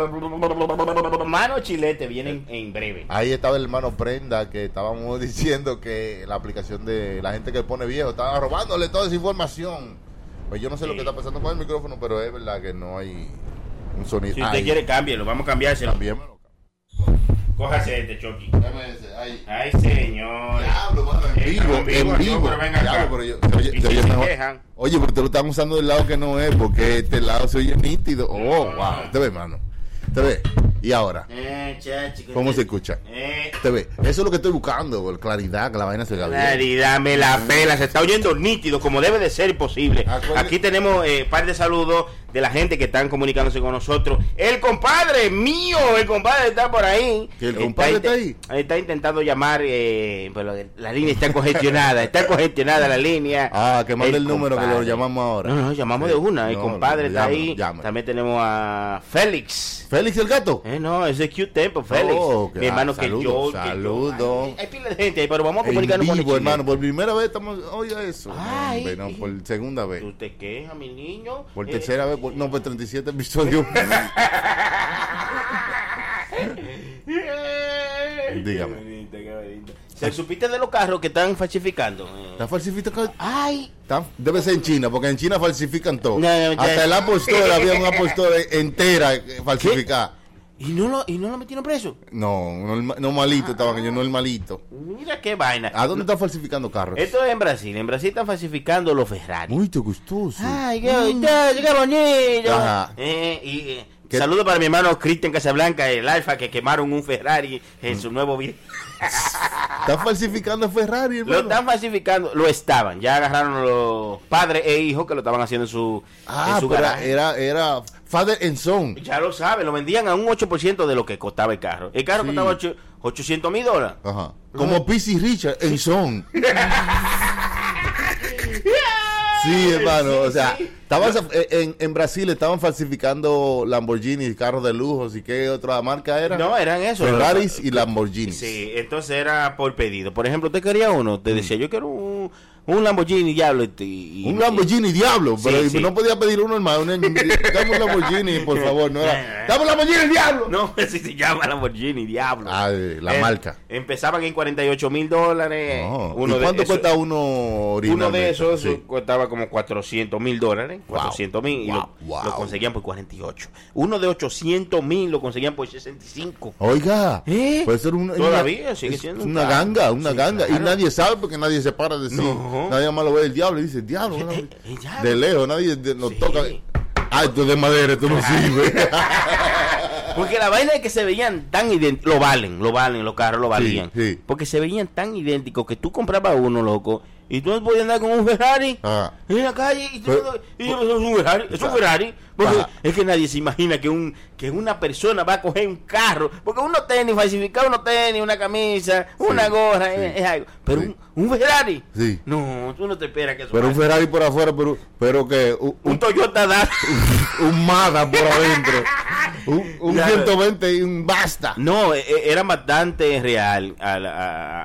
mano chilete, viene en, en breve. Ahí estaba el hermano Prenda que estábamos diciendo que la aplicación de la gente que pone viejo estaba robándole toda esa información. Pues yo no sé lo que está pasando con el micrófono, pero es verdad que no hay un sonido. Si usted Ahí. quiere, cámbielo. Vamos a cambiárselo. Cambiémoslo. Cójase este, Chucky. Ahí. Ay, señor. Diablo, mano, en Eh, vivo, en vivo, pero venga acá. Diablo, pero yo- se oye- se oye mejor. Oye, pero te lo están usando del lado que no es, porque este lado se oye nítido. Oh, wow. Te ve, hermano. Te ve. ¿Y ahora? Eh, que ¿Cómo te- se escucha? Eh, Te ve. Eso es lo que estoy buscando, por claridad, que la vaina se vea bien. Claridad, me la pela, se está oyendo nítido como debe de ser posible. Acuérdate- Aquí tenemos un par de saludos de la gente que están comunicándose con nosotros. El compadre mío, el compadre está por ahí. ¿Que el compadre está ahí? Está intentando llamar, eh, pero la línea está congestionada, está congestionada la línea. Ah, que mande el, número que lo llamamos ahora. No, no, llamamos de una. El No, compadre está ahí. También tenemos a Félix. ¿Félix el gato? Eh, no, ese es Cute Tempo, Félix. Oh, Mi hermano ah, que saludo, yo. que yo- saludo. Hay, pila de gente ahí, pero vamos a comunicarnos con el hermano. Por primera vez estamos... Oye, eso. Ay. Hombre, no, por segunda vez. ¿Tú te quejas, mi niño? Por Eh, tercera vez. Por- no, por 37 episodios. Dígame. Qué bonito, qué bonito. ¿Se supiste de los carros que están falsificando? Eh, ¿Está falsificado? Ay, Está- Debe ser en China, porque en China falsifican todo. No, no, ya- Hasta el Apple Store había un Apple Store entera eh, falsificada. ¿Y no lo, y no lo metieron preso? No, no, no malito estaban ellos, no el malito. Mira qué vaina. ¿A dónde están falsificando carros? Esto es en Brasil. En Brasil están falsificando los Ferrari. Muy te gustoso. Ay, qué ya llegaron niños. Ajá. Eh, y, eh, ¿Qué? saludo para mi hermano Cristian Casablanca, el Alfa, que quemaron un Ferrari en su nuevo video. Están falsificando Ferrari, Lo hermano. están falsificando, lo estaban. Ya agarraron los padres e hijos que lo estaban haciendo en su, Ah, en su pero garaje. era, era Father and Son. Ya lo saben, lo vendían a un 8% de lo que costaba el carro. El carro Sí. costaba ocho- 800 mil dólares. Ajá. Como PC Richard en Son. Sí, hermano, o sea, estaban, en, en Brasil estaban falsificando Lamborghini, carros de lujo, ¿y qué otra marca era? No, eran eso. Ferraris y Lamborghinis. Sí, entonces era por pedido. Por ejemplo, usted quería uno, te decía, yo quiero un, un Lamborghini Diablo. y- y- Un Lamborghini Diablo, pero sí. no podía pedir uno hermano, un, dame un Lamborghini, por favor, no era, dame un Lamborghini Diablo. No, así se llama Lamborghini Diablo. Ah, eh, la Eh, marca. Empezaban en 48 mil dólares. No. Uno ¿Y cuánto cuesta uno Uno originalmente? de esos Sí. costaba como 400 mil dólares. 400 mil. Y lo, Wow, lo conseguían por 48. Uno de 800 mil lo conseguían por 65. Oiga, ¿Eh? puede ser una, Todavía sigue es siendo un una ganga, una ganga. claro. Y nadie sabe porque nadie se para de sí. No. Nadie más lo ve el diablo y dice, diablo. Eh, eh, diablo. de lejos, nadie de- nos Sí. toca. Ay, tú de madera, tú no sirves. Porque la vaina es que se veían tan idénticos. Lo valen, lo valen, los carros lo valían. sí. Porque se veían tan idénticos que tú comprabas uno, loco. Y tú no podías andar con un Ferrari Ah. en la calle. Y, tú, Pero- y yo, es un Ferrari, es un Ferrari. Porque Ajá. es que nadie se imagina que un que una persona va a coger un carro. Porque uno tenis, falsificar unos tenis, una camisa, una gorra, sí, es, es algo. Pero sí. un, un Ferrari. Sí. No, tú no te esperas que eso Pero un. Ferrari por afuera, pero, pero que un, un Toyota da. un Mazda por adentro. Un, un Claro. 120 y un basta. No, e- e- era bastante real, a-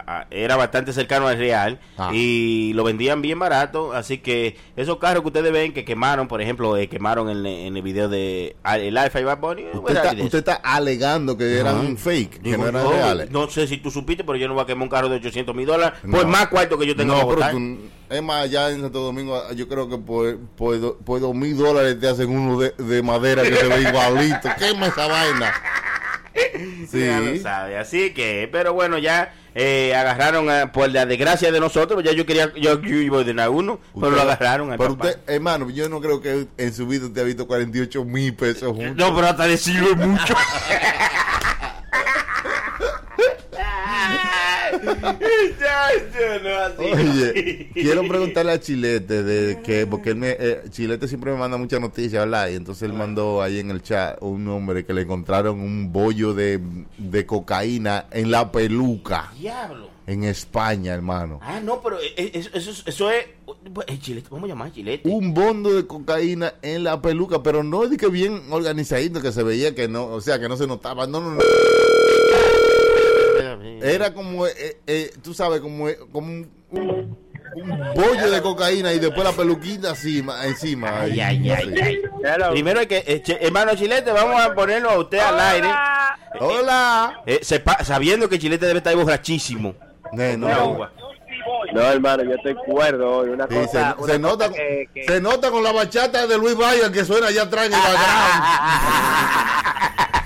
a- era bastante cercano al real Ah. y lo vendían bien barato, así que esos carros que ustedes ven que quemaron, por ejemplo, eh, quemaron en, en el video de el Alfa y Bad Bunny, Usted está, de usted está alegando que eran Ajá. fake, que no eran no, reales. no sé si tú supiste, pero yo no voy a quemar un carro de 800 mil dólares No. por más cuarto que yo tenga No, pero tú- es más, allá en Santo Domingo, yo creo que por, por, por dos mil dólares te hacen uno de, de madera que se ve igualito. Quema esa vaina. Sí. Ya lo sabe, así que, pero bueno, ya eh, agarraron a- por la desgracia de nosotros, ya yo quería, yo, yo iba a ordenar uno, pero lo agarraron Pero usted, hermano, yo no creo que en su vida usted ha visto 48 mil pesos juntos. No, pero hasta decirlo es. Oye, quiero preguntarle a Chilete de que porque él me, eh, Chilete siempre me manda muchas noticias, ¿verdad? Y entonces él mandó ahí en el chat un hombre que le encontraron un bollo de, de cocaína en la peluca Diablo. en España, hermano. Ah, no, pero eh, eh, eso, eso, eso es. chilete, vamos a llamar chilete. Un bondo de cocaína en la peluca, pero no de que bien organizadito que se veía que no, o sea, que no se notaba, no, no, no. Era como, eh, eh, tú sabes, como, eh, como un, un- un bollo de cocaína y después la peluquita encima. encima Ay, ay, ay, Sí. ay. Primero hay que, eh, che- hermano Chilete, vamos a ponerlo a usted al aire. Hola. Eh, sepa- sabiendo que Chilete debe estar borrachísimo. Eh, no. No, hermano, yo estoy cuerdo hoy. Una Sí, cosa, se, una se nota, cosa que, que- se nota con la bachata de Luis Valle que suena allá atrás en el.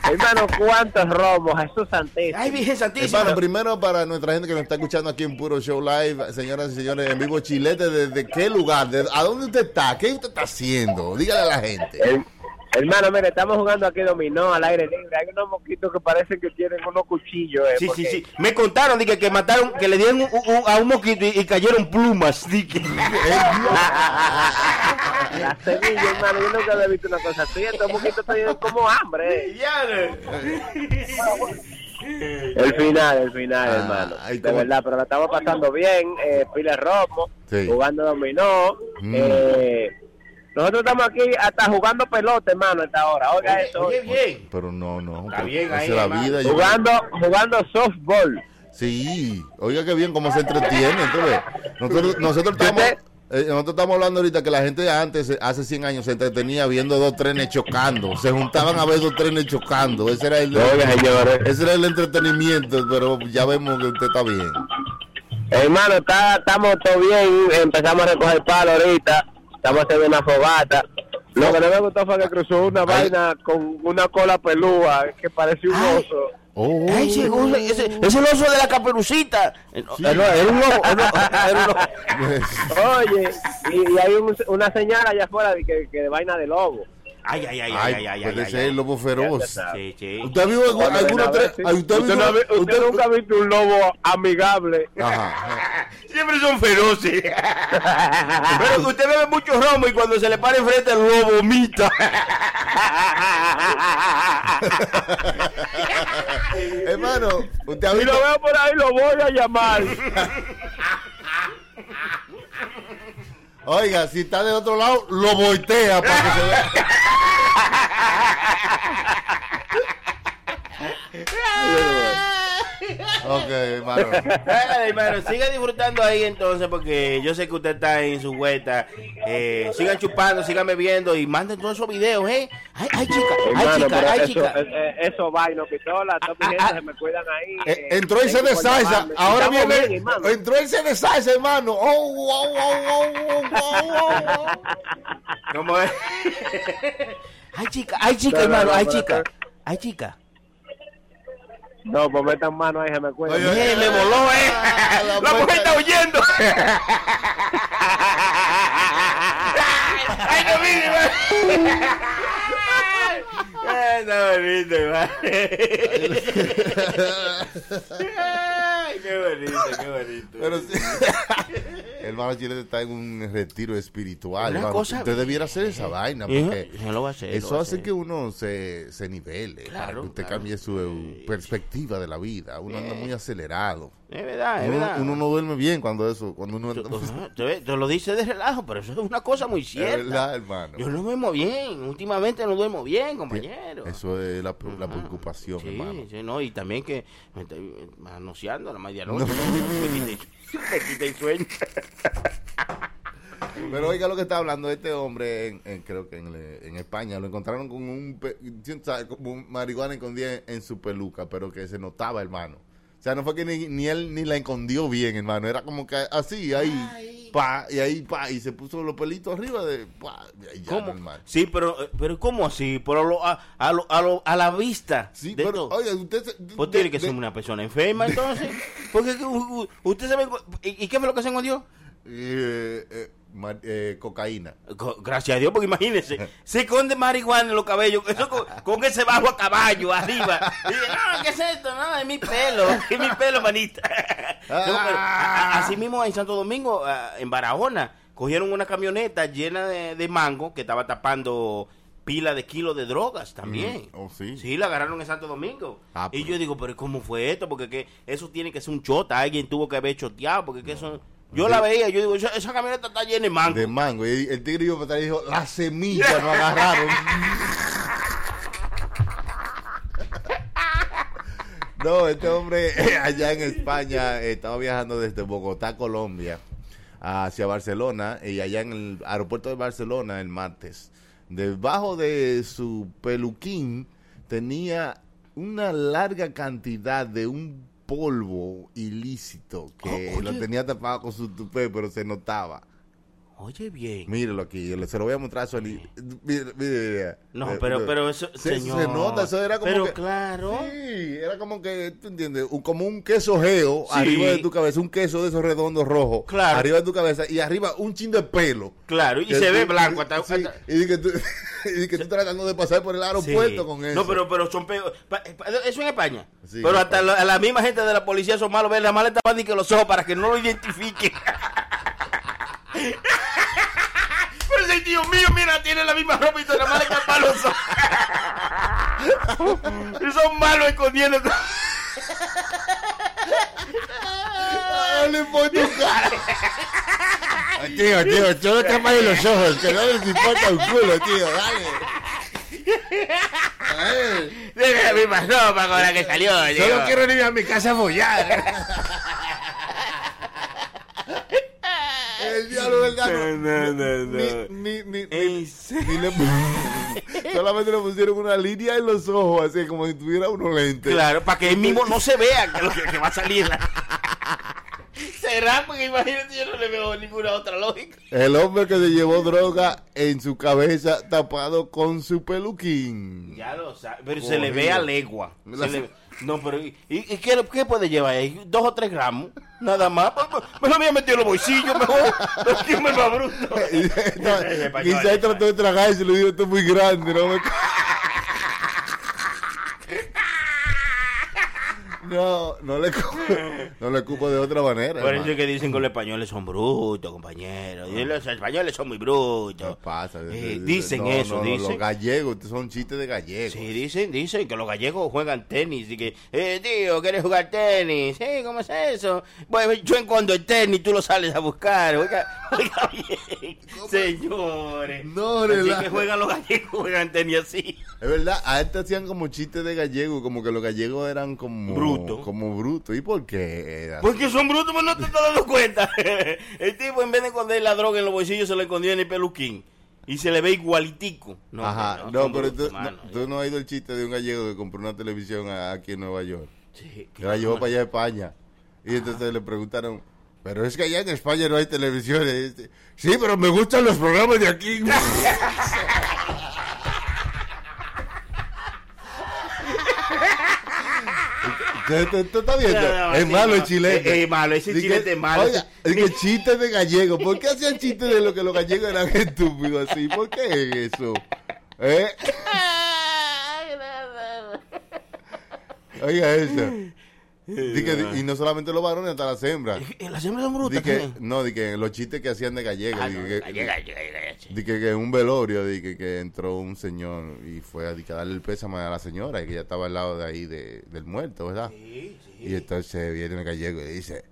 Hermano, ¿cuántos romos? Jesús Santísimo. Ay, Virgen Santísima. Hermano, primero para nuestra gente que nos está escuchando aquí en Puro Show Live, señoras y señores, en vivo Chilete, ¿desde qué lugar? ¿De- ¿A dónde usted está? ¿Qué usted está haciendo? Dígale a la gente. Hermano, mire, estamos jugando aquí dominó al aire libre. Hay unos mosquitos que parecen que tienen unos cuchillos. eh, Sí, porque- sí, sí. Me contaron de que, mataron, que le dieron un- un- a un mosquito y, y cayeron plumas. di que- La semilla, hermano, yo nunca había visto una cosa así. Estos mosquitos tienen como hambre. eh. El final, el final, Ah, hermano. ay, De verdad, pero la estamos pasando bien. Eh, pile romo, Sí. jugando dominó. Mm. Eh, nosotros estamos aquí hasta jugando pelota, hermano, a esta hora. Oiga Oye, eso. oye, bien. Pero no, no. Está pero bien ahí, la yo- Jugando, jugando softball. Sí, oiga que bien cómo se entretiene. Entonces, nosotros, nosotros estamos... eh, nosotros estamos hablando ahorita que la gente antes, hace 100 años, se entretenía viendo dos trenes chocando. Se juntaban a ver dos trenes chocando. Ese era el, ese era el entretenimiento, pero ya vemos que usted está bien. Hermano, está, estamos todo bien. Empezamos a recoger palo ahorita. Estamos haciendo una fogata. Lo que no me gustó fue que cruzó una vaina con una cola pelúa que parecía un Ay. oso. Oh, Ay, ese, oso- ese, ese es el oso de la caperucita. No, eh, no, Era un oso. era un- era un oso. Oye, y, y hay un- una señal allá afuera de que, que de vaina de lobo. Ay, ay, ay, ay, Ay, ay, ay, puede ay, ser ay. lobo feroz. Sí, sí. ¿Usted ha visto algún- alguna sí. usted no nunca ha visto un lobo amigable. Ajá. Siempre son feroces. Pero usted bebe mucho romo y cuando se le para enfrente el lobo vomita. Hermano, usted ha Si lo veo por ahí, lo voy a llamar. Oiga, si está de otro lado, lo voltea para que se vea. ok, hermano. Siga disfrutando ahí entonces porque yo sé que usted está en su vuelta. Eh, sigan chupando, sigan bebiendo y manden todos esos videos, ¿eh? Ay, ay, chica, ay, Hermano, chica, pero ay, eso, chica. eh, eh, eso vaino, pistola, todos mis Ah, gente ah. se me cuidan ahí. Eh, entró you por salsa. Ahora viene. bien, entró ese de salsa, hermano. Oh, wow, wow, wow, wow, wow, wow. ¿Cómo es? ay, chica, ay, chica, No, no, hermano, no, ay, chica. Ay, chica. No, pues metan mano ahí, se me cuidan. Oye, me voló, ¿eh? la La mujer está huyendo. ay, no, mire, Ay, está bonito, Qué bonito, qué bonito. Pero sí. el hermano Chilete está en un retiro espiritual. Una hermano. cosa- Usted debiera hacer esa vaina. Eh, Porque lo a hacer, eso hace hacer. que uno se, se nivele. para Claro, que usted claro. cambie su perspectiva de la vida. Uno anda muy acelerado. Es verdad, es uno, verdad. uno no duerme bien cuando eso. Cuando uno Te, te lo dice de relajo, pero eso es una cosa muy cierta. verdad, hermano. Yo no duermo bien, últimamente no duermo bien, compañero. Eso es la, la preocupación, Sí, hermano. sí, no, y también que me estoy manoseando a la medianoche. Me quité, me quité el sueño. Pero oiga lo que está hablando este hombre, en, en- creo que en, España, lo encontraron con un, como un marihuana escondida en, en su peluca, pero que se notaba, hermano. O sea, no fue que ni, ni él ni la escondió bien, hermano. Era como que así, ahí, pa, y ahí, pa, y se puso los pelitos arriba de, pa, y ahí ya, ¿Cómo? normal. Sí, pero, eh, pero ¿cómo así? Pero lo- a, a, lo- a, lo- a la vista. Sí, de pero, todo. oye, usted... se- Pues tiene que de- ser una persona enferma, entonces. Porque u- u- usted se ve. ¿Y y qué fue lo que se escondió? eh, eh, eh, cocaína. Co- Gracias a Dios, porque imagínense, se esconde marihuana en los cabellos, eso con, con ese bajo a caballo arriba. Y dice, no, ¿qué es esto? No, es mi pelo, es mi pelo, manita. No, pero, a- a- así mismo en Santo Domingo, ah, en Barahona, cogieron una camioneta llena de, de mango que estaba tapando pila de kilos de drogas también. Mm, oh, sí. Sí, la agarraron en Santo Domingo. Ah, y pero- yo digo, pero ¿cómo fue esto? Porque que eso tiene que ser un chota, alguien tuvo que haber choteado, porque que eso... Yo la veía, yo digo, esa, esa camioneta está llena de mango. De mango. Y el tigre iba para atrás y dijo, la semilla no agarraron. No, este hombre allá en España eh, estaba viajando desde Bogotá, Colombia, hacia Barcelona y allá en el aeropuerto de Barcelona el martes. Debajo de su peluquín tenía una larga cantidad de un polvo ilícito que Oh, lo tenía tapado con su tupé, pero se notaba. Oye, bien. Mírelo aquí, se lo voy a mostrar a Sony. Mire, mire. No, Eh, pero, eh, pero eso, se, señor. se nota, eso era como Pero que, claro. Sí, era como que, ¿tú entiendes? Un- como un queso geo Sí. arriba de tu cabeza, un queso de esos redondos rojos Claro. arriba de tu cabeza y arriba un chin de pelo. Claro, y se tú- ve blanco hasta, sí, hasta- y que tú, y que tú tratando de pasar por el aeropuerto Sí. con eso. No, pero, pero son peor. pa- pa- Eso en España. Sí, pero hasta la, la misma gente de la policía son malos. La mala estaban ni que los ojos para que no lo identifiquen. pero ese tío mío, mira, tiene la misma ropa y toda la mala que para los ojos. Y son malos escondiendo. No le pone tu cara. Tío, tío, solo tapas los ojos, que no les importa un culo, tío, dale. Tiene la misma ropa con la que salió. Solo digo. quiero ir a mi casa a follar. El diablo, ¿verdad? No, no, no, no. Ni, ni, ni, ni- solamente le pusieron una línea en los ojos, así como si tuviera unos lentes. Claro, para que él mismo no se vea que, lo que, que va a salir. Será porque imagínate, yo no le veo ninguna otra lógica. El hombre que se llevó droga en su cabeza tapado con su peluquín. Ya lo sabe, pero se le ve a legua. Se La- le- no, pero ¿y, y- y qué, qué puede llevar ahí? ¿Dos o tres gramos? Nada más. Pues, Me lo había metido en los bolsillos mejor. Que me más bruto. Quizá él trató de tragar y se le dijo, esto es muy grande, no me... No, no le, cu- no le cupo de otra manera. Por eso es que dicen que los españoles son brutos, compañeros. Y los españoles son muy brutos. ¿Qué pasa? Eh, dicen No, eso, no, no, dicen. Los gallegos, son chistes de gallegos. Sí, dicen, dicen que los gallegos juegan tenis y que, eh, tío, ¿quieres jugar tenis? Sí, ¿cómo es eso? Bueno, yo encuentro el tenis, tú lo sales a buscar. Oiga, oiga bien, señores. No, Así relaja. que juegan los gallegos, juegan tenis así. Es verdad, a este hacían como chistes de gallegos, como que los gallegos eran como... Bruto. Como brutos. ¿Y por qué? era así? Porque son brutos, pero no te estás dando cuenta. El tipo, en vez de esconder la droga en los bolsillos, se la escondió en el peluquín. Y se le ve igualitico. No, Ajá, no, pero brutos, tú, mano. no, tú no has oído el chiste de un gallego que compró una televisión aquí en Nueva York. Sí, Que la llevó para allá a España. Y entonces le preguntaron, pero es que allá en España no hay televisiones. Sí, pero me gustan los programas de aquí. ¿Tú, tú- tú estás viendo? No, no, es sí, malo el chilete. Es- es malo, ese Dice- chilete es malo. Oiga, es que chistes de gallego. ¿Por qué hacían chistes de lo que los gallegos eran estúpidos así? ¿Por qué eso? ¿Eh? Oiga eso. Y no solamente los varones, hasta las hembras. Las hembras son brutas. No, di que los chistes que hacían de gallego. Ah, no, que, gallega, gallega, gallega, sí. que, en un velorio, que, entró un señor y fue a, darle el pésame a la señora y que ya estaba al lado de ahí de- del muerto, ¿verdad? Y entonces viene el gallego y dice,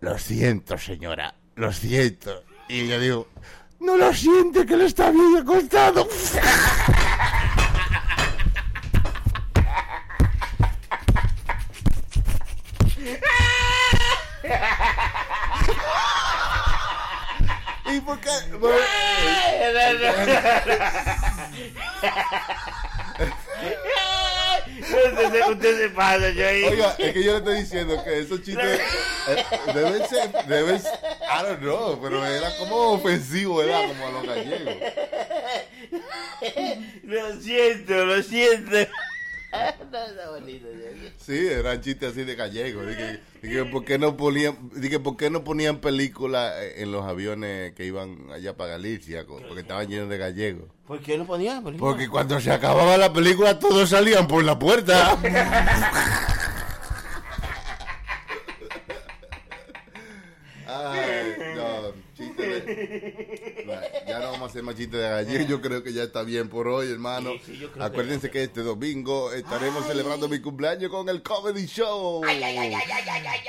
lo siento, señora, lo siento. Y yo digo, no lo siente que lo está bien acostado. por qué? Usted se- usted se pasa, yo ahí. Oiga, es que yo le estoy diciendo que esos chistes eh, deben ser, deben ser, I don't know, pero era como ofensivo, ¿verdad? Como a los gallegos. Lo siento, lo siento. No, está bonito, yo. Sí, eran chistes así de gallegos. Dije, dije, ¿por qué no ponían, dije, ¿por qué no ponían películas en los aviones que iban allá para Galicia? Porque estaban llenos de gallegos. ¿Por qué no ponía? película? Porque cuando se acababa la película todos salían por la puerta. Ay, no, chiste de- Ya no vamos a hacer más chistes de gallego. Yo creo que ya está bien por hoy, hermano. Sí, sí, yo creo que Acuérdense que este domingo estaremos celebrando mi cumpleaños con el Comedy Show.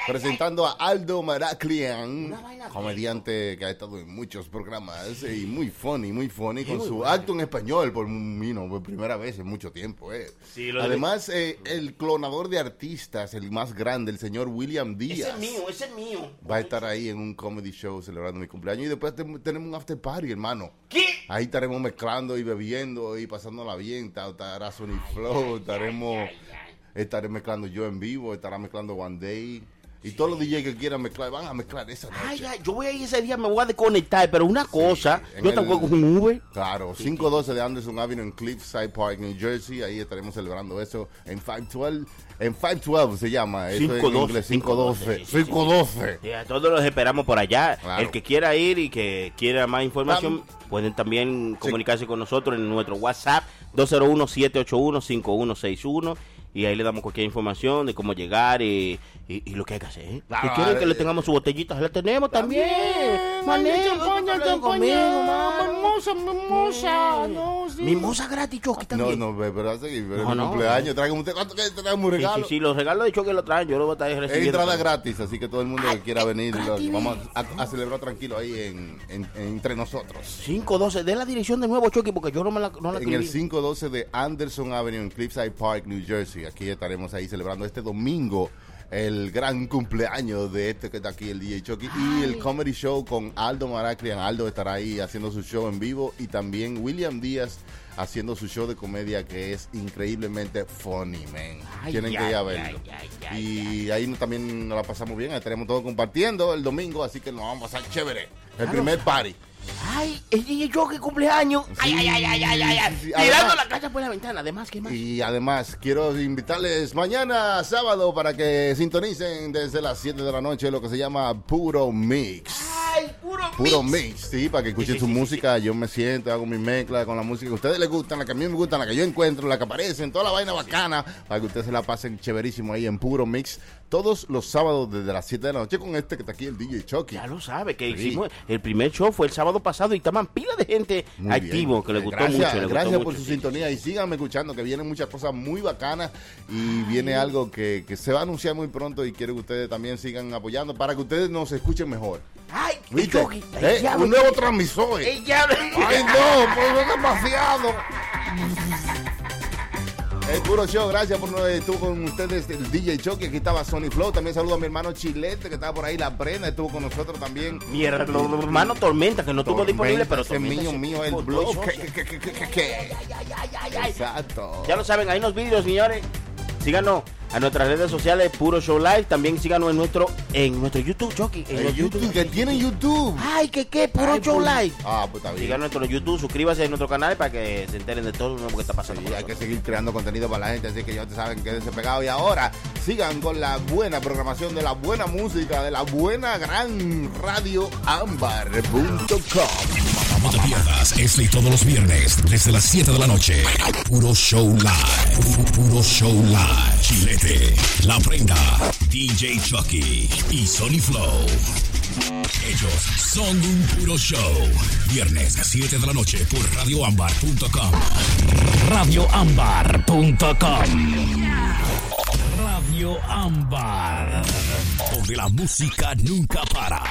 Presentando a Aldo Maraclian, comediante que ha estado en muchos programas y muy funny, muy funny, con muy su bueno. acto en español por, por primera vez en mucho tiempo. eh. Sí, lo de- Además, eh, el clonador de artistas, el más grande, el señor William Ese Díaz. es mío, ese es mío. Va a estar ahí en un comedy show celebrando mi cumpleaños y después te- tenemos un after party, hermano. ¿Qué? Ahí estaremos mezclando y bebiendo y pasándola bien. ta- Estará Sony Flow, estaremos, estaré mezclando yo en vivo, estará mezclando One Day. Y todos los DJs que quieran mezclar, van a mezclar esa noche. Ay, ay, yo voy a ir ese día, me voy a desconectar, pero una cosa, en yo tampoco con un Uber. Claro, 512 de Anderson Avenue en Cliffside Park, New Jersey. Ahí estaremos celebrando eso en 512. En 512 se llama. Eso en 512, inglés, 512. sí, sí, sí. 512. Sí, a todos los esperamos por allá. Claro. El que quiera ir y que quiera más información, pueden también comunicarse con nosotros en nuestro WhatsApp 201-781-5161 y ahí le damos cualquier información de cómo llegar y, y- y lo que hay que hacer. ¿eh? Claro, si quieren que le eh, tengamos su botellita, la tenemos también. Mané, champaña, champaña, mamá. mimosa, mimosa, no, sí. Mimosa gratis, No, también. no, ve, pero hace que No, es no. cumpleaños. Tráigame usted, ¿cuánto que traigamos un regalo? sí, sí, los regalos de Chucky lo traen, yo lo voy a estar Es recibiendo. entrada gratis, así que todo el mundo que quiera venir, lo- gratis, vamos a, a celebrar tranquilo ahí en, en- en- entre nosotros. 512, de la dirección de nuevo, Chucky, porque yo no me la, no la En el escribí. 512 de Anderson Avenue en Cliffside Park, New Jersey. Aquí estaremos ahí celebrando este domingo el gran cumpleaños de este que está aquí, el DJ Chucky. Y el comedy show con Aldo Maraclian. Aldo estará ahí haciendo su show en vivo. Y también William Díaz haciendo su show de comedia que es increíblemente funny, man. Ay, Tienen que ir a verlo. y ahí también nos la pasamos bien. Estaremos todos compartiendo el domingo. Así que nos vamos a pasar chévere. El primer party. Ay, el DJ cumpleaños. Ay, ay, ay, ay, ay, ay, ay. sí, Tirando además- la casa por la ventana, además, ¿qué más? Y además quiero invitarles mañana sábado para que sintonicen desde las 7 de la noche lo que se llama Puro Mix. Puro, mix. sí, para que escuchen sí, su sí, música. Yo me siento, hago mi mezcla con la música que a ustedes les gustan, la que a mí me gustan, la que yo encuentro, la que aparecen, toda la vaina bacana, para que ustedes se la pasen chéverísimo ahí en Puro Mix. Todos los sábados desde las 7 de la noche con este que está aquí, el DJ Chucky. Ya lo sabe, que hicimos el primer show fue el sábado pasado y estaban pila de gente Muy activo, bien. que le gustó gracias, mucho. le gustó Gracias por mucho, su sintonía y síganme escuchando que vienen muchas cosas muy bacanas y viene algo que, que se va a anunciar muy pronto y quiero que ustedes también sigan apoyando para que ustedes nos escuchen mejor. Ay. Chucky. Eh, un nuevo transmisor. El diablo. Ay, no, pues es demasiado. El puro show, gracias por no estuvo con ustedes el DJ Chucky, aquí estaba Sony Flow, también saludo a mi hermano Chilete que estaba por ahí, la Brenda estuvo con nosotros también. Mi hermano Tormenta, que no estuvo disponible, pero Tormenta mío, mío, el blog. Exacto. Ya lo saben, ahí los vídeos, señores. Síganos a nuestras redes sociales, Puro Show Live. También síganos en nuestro, en nuestro YouTube, Chucky. En El YouTube, que tiene YouTube. Ay, que qué, Puro Ay, Show pues, Live. Ah, pues está bien. Síganos en nuestro YouTube, suscríbase a nuestro canal para que se enteren de todo lo nuevo que está pasando. Hay que seguir creando contenido para la gente, así que ya te saben, quédense pegados. Y ahora sigan con la buena programación de la buena música, de la buena gran radio ambar.com. No te pierdas este y todos los viernes desde las 7 de la noche. Puro Show Live. Pu- Puro Show Live. La Prenda, DJ Chucky y Sony Flow. Ellos son un puro show. Viernes 7 de la noche por radioambar.com. Radioambar.com. Radio Ámbar. Donde la música nunca para.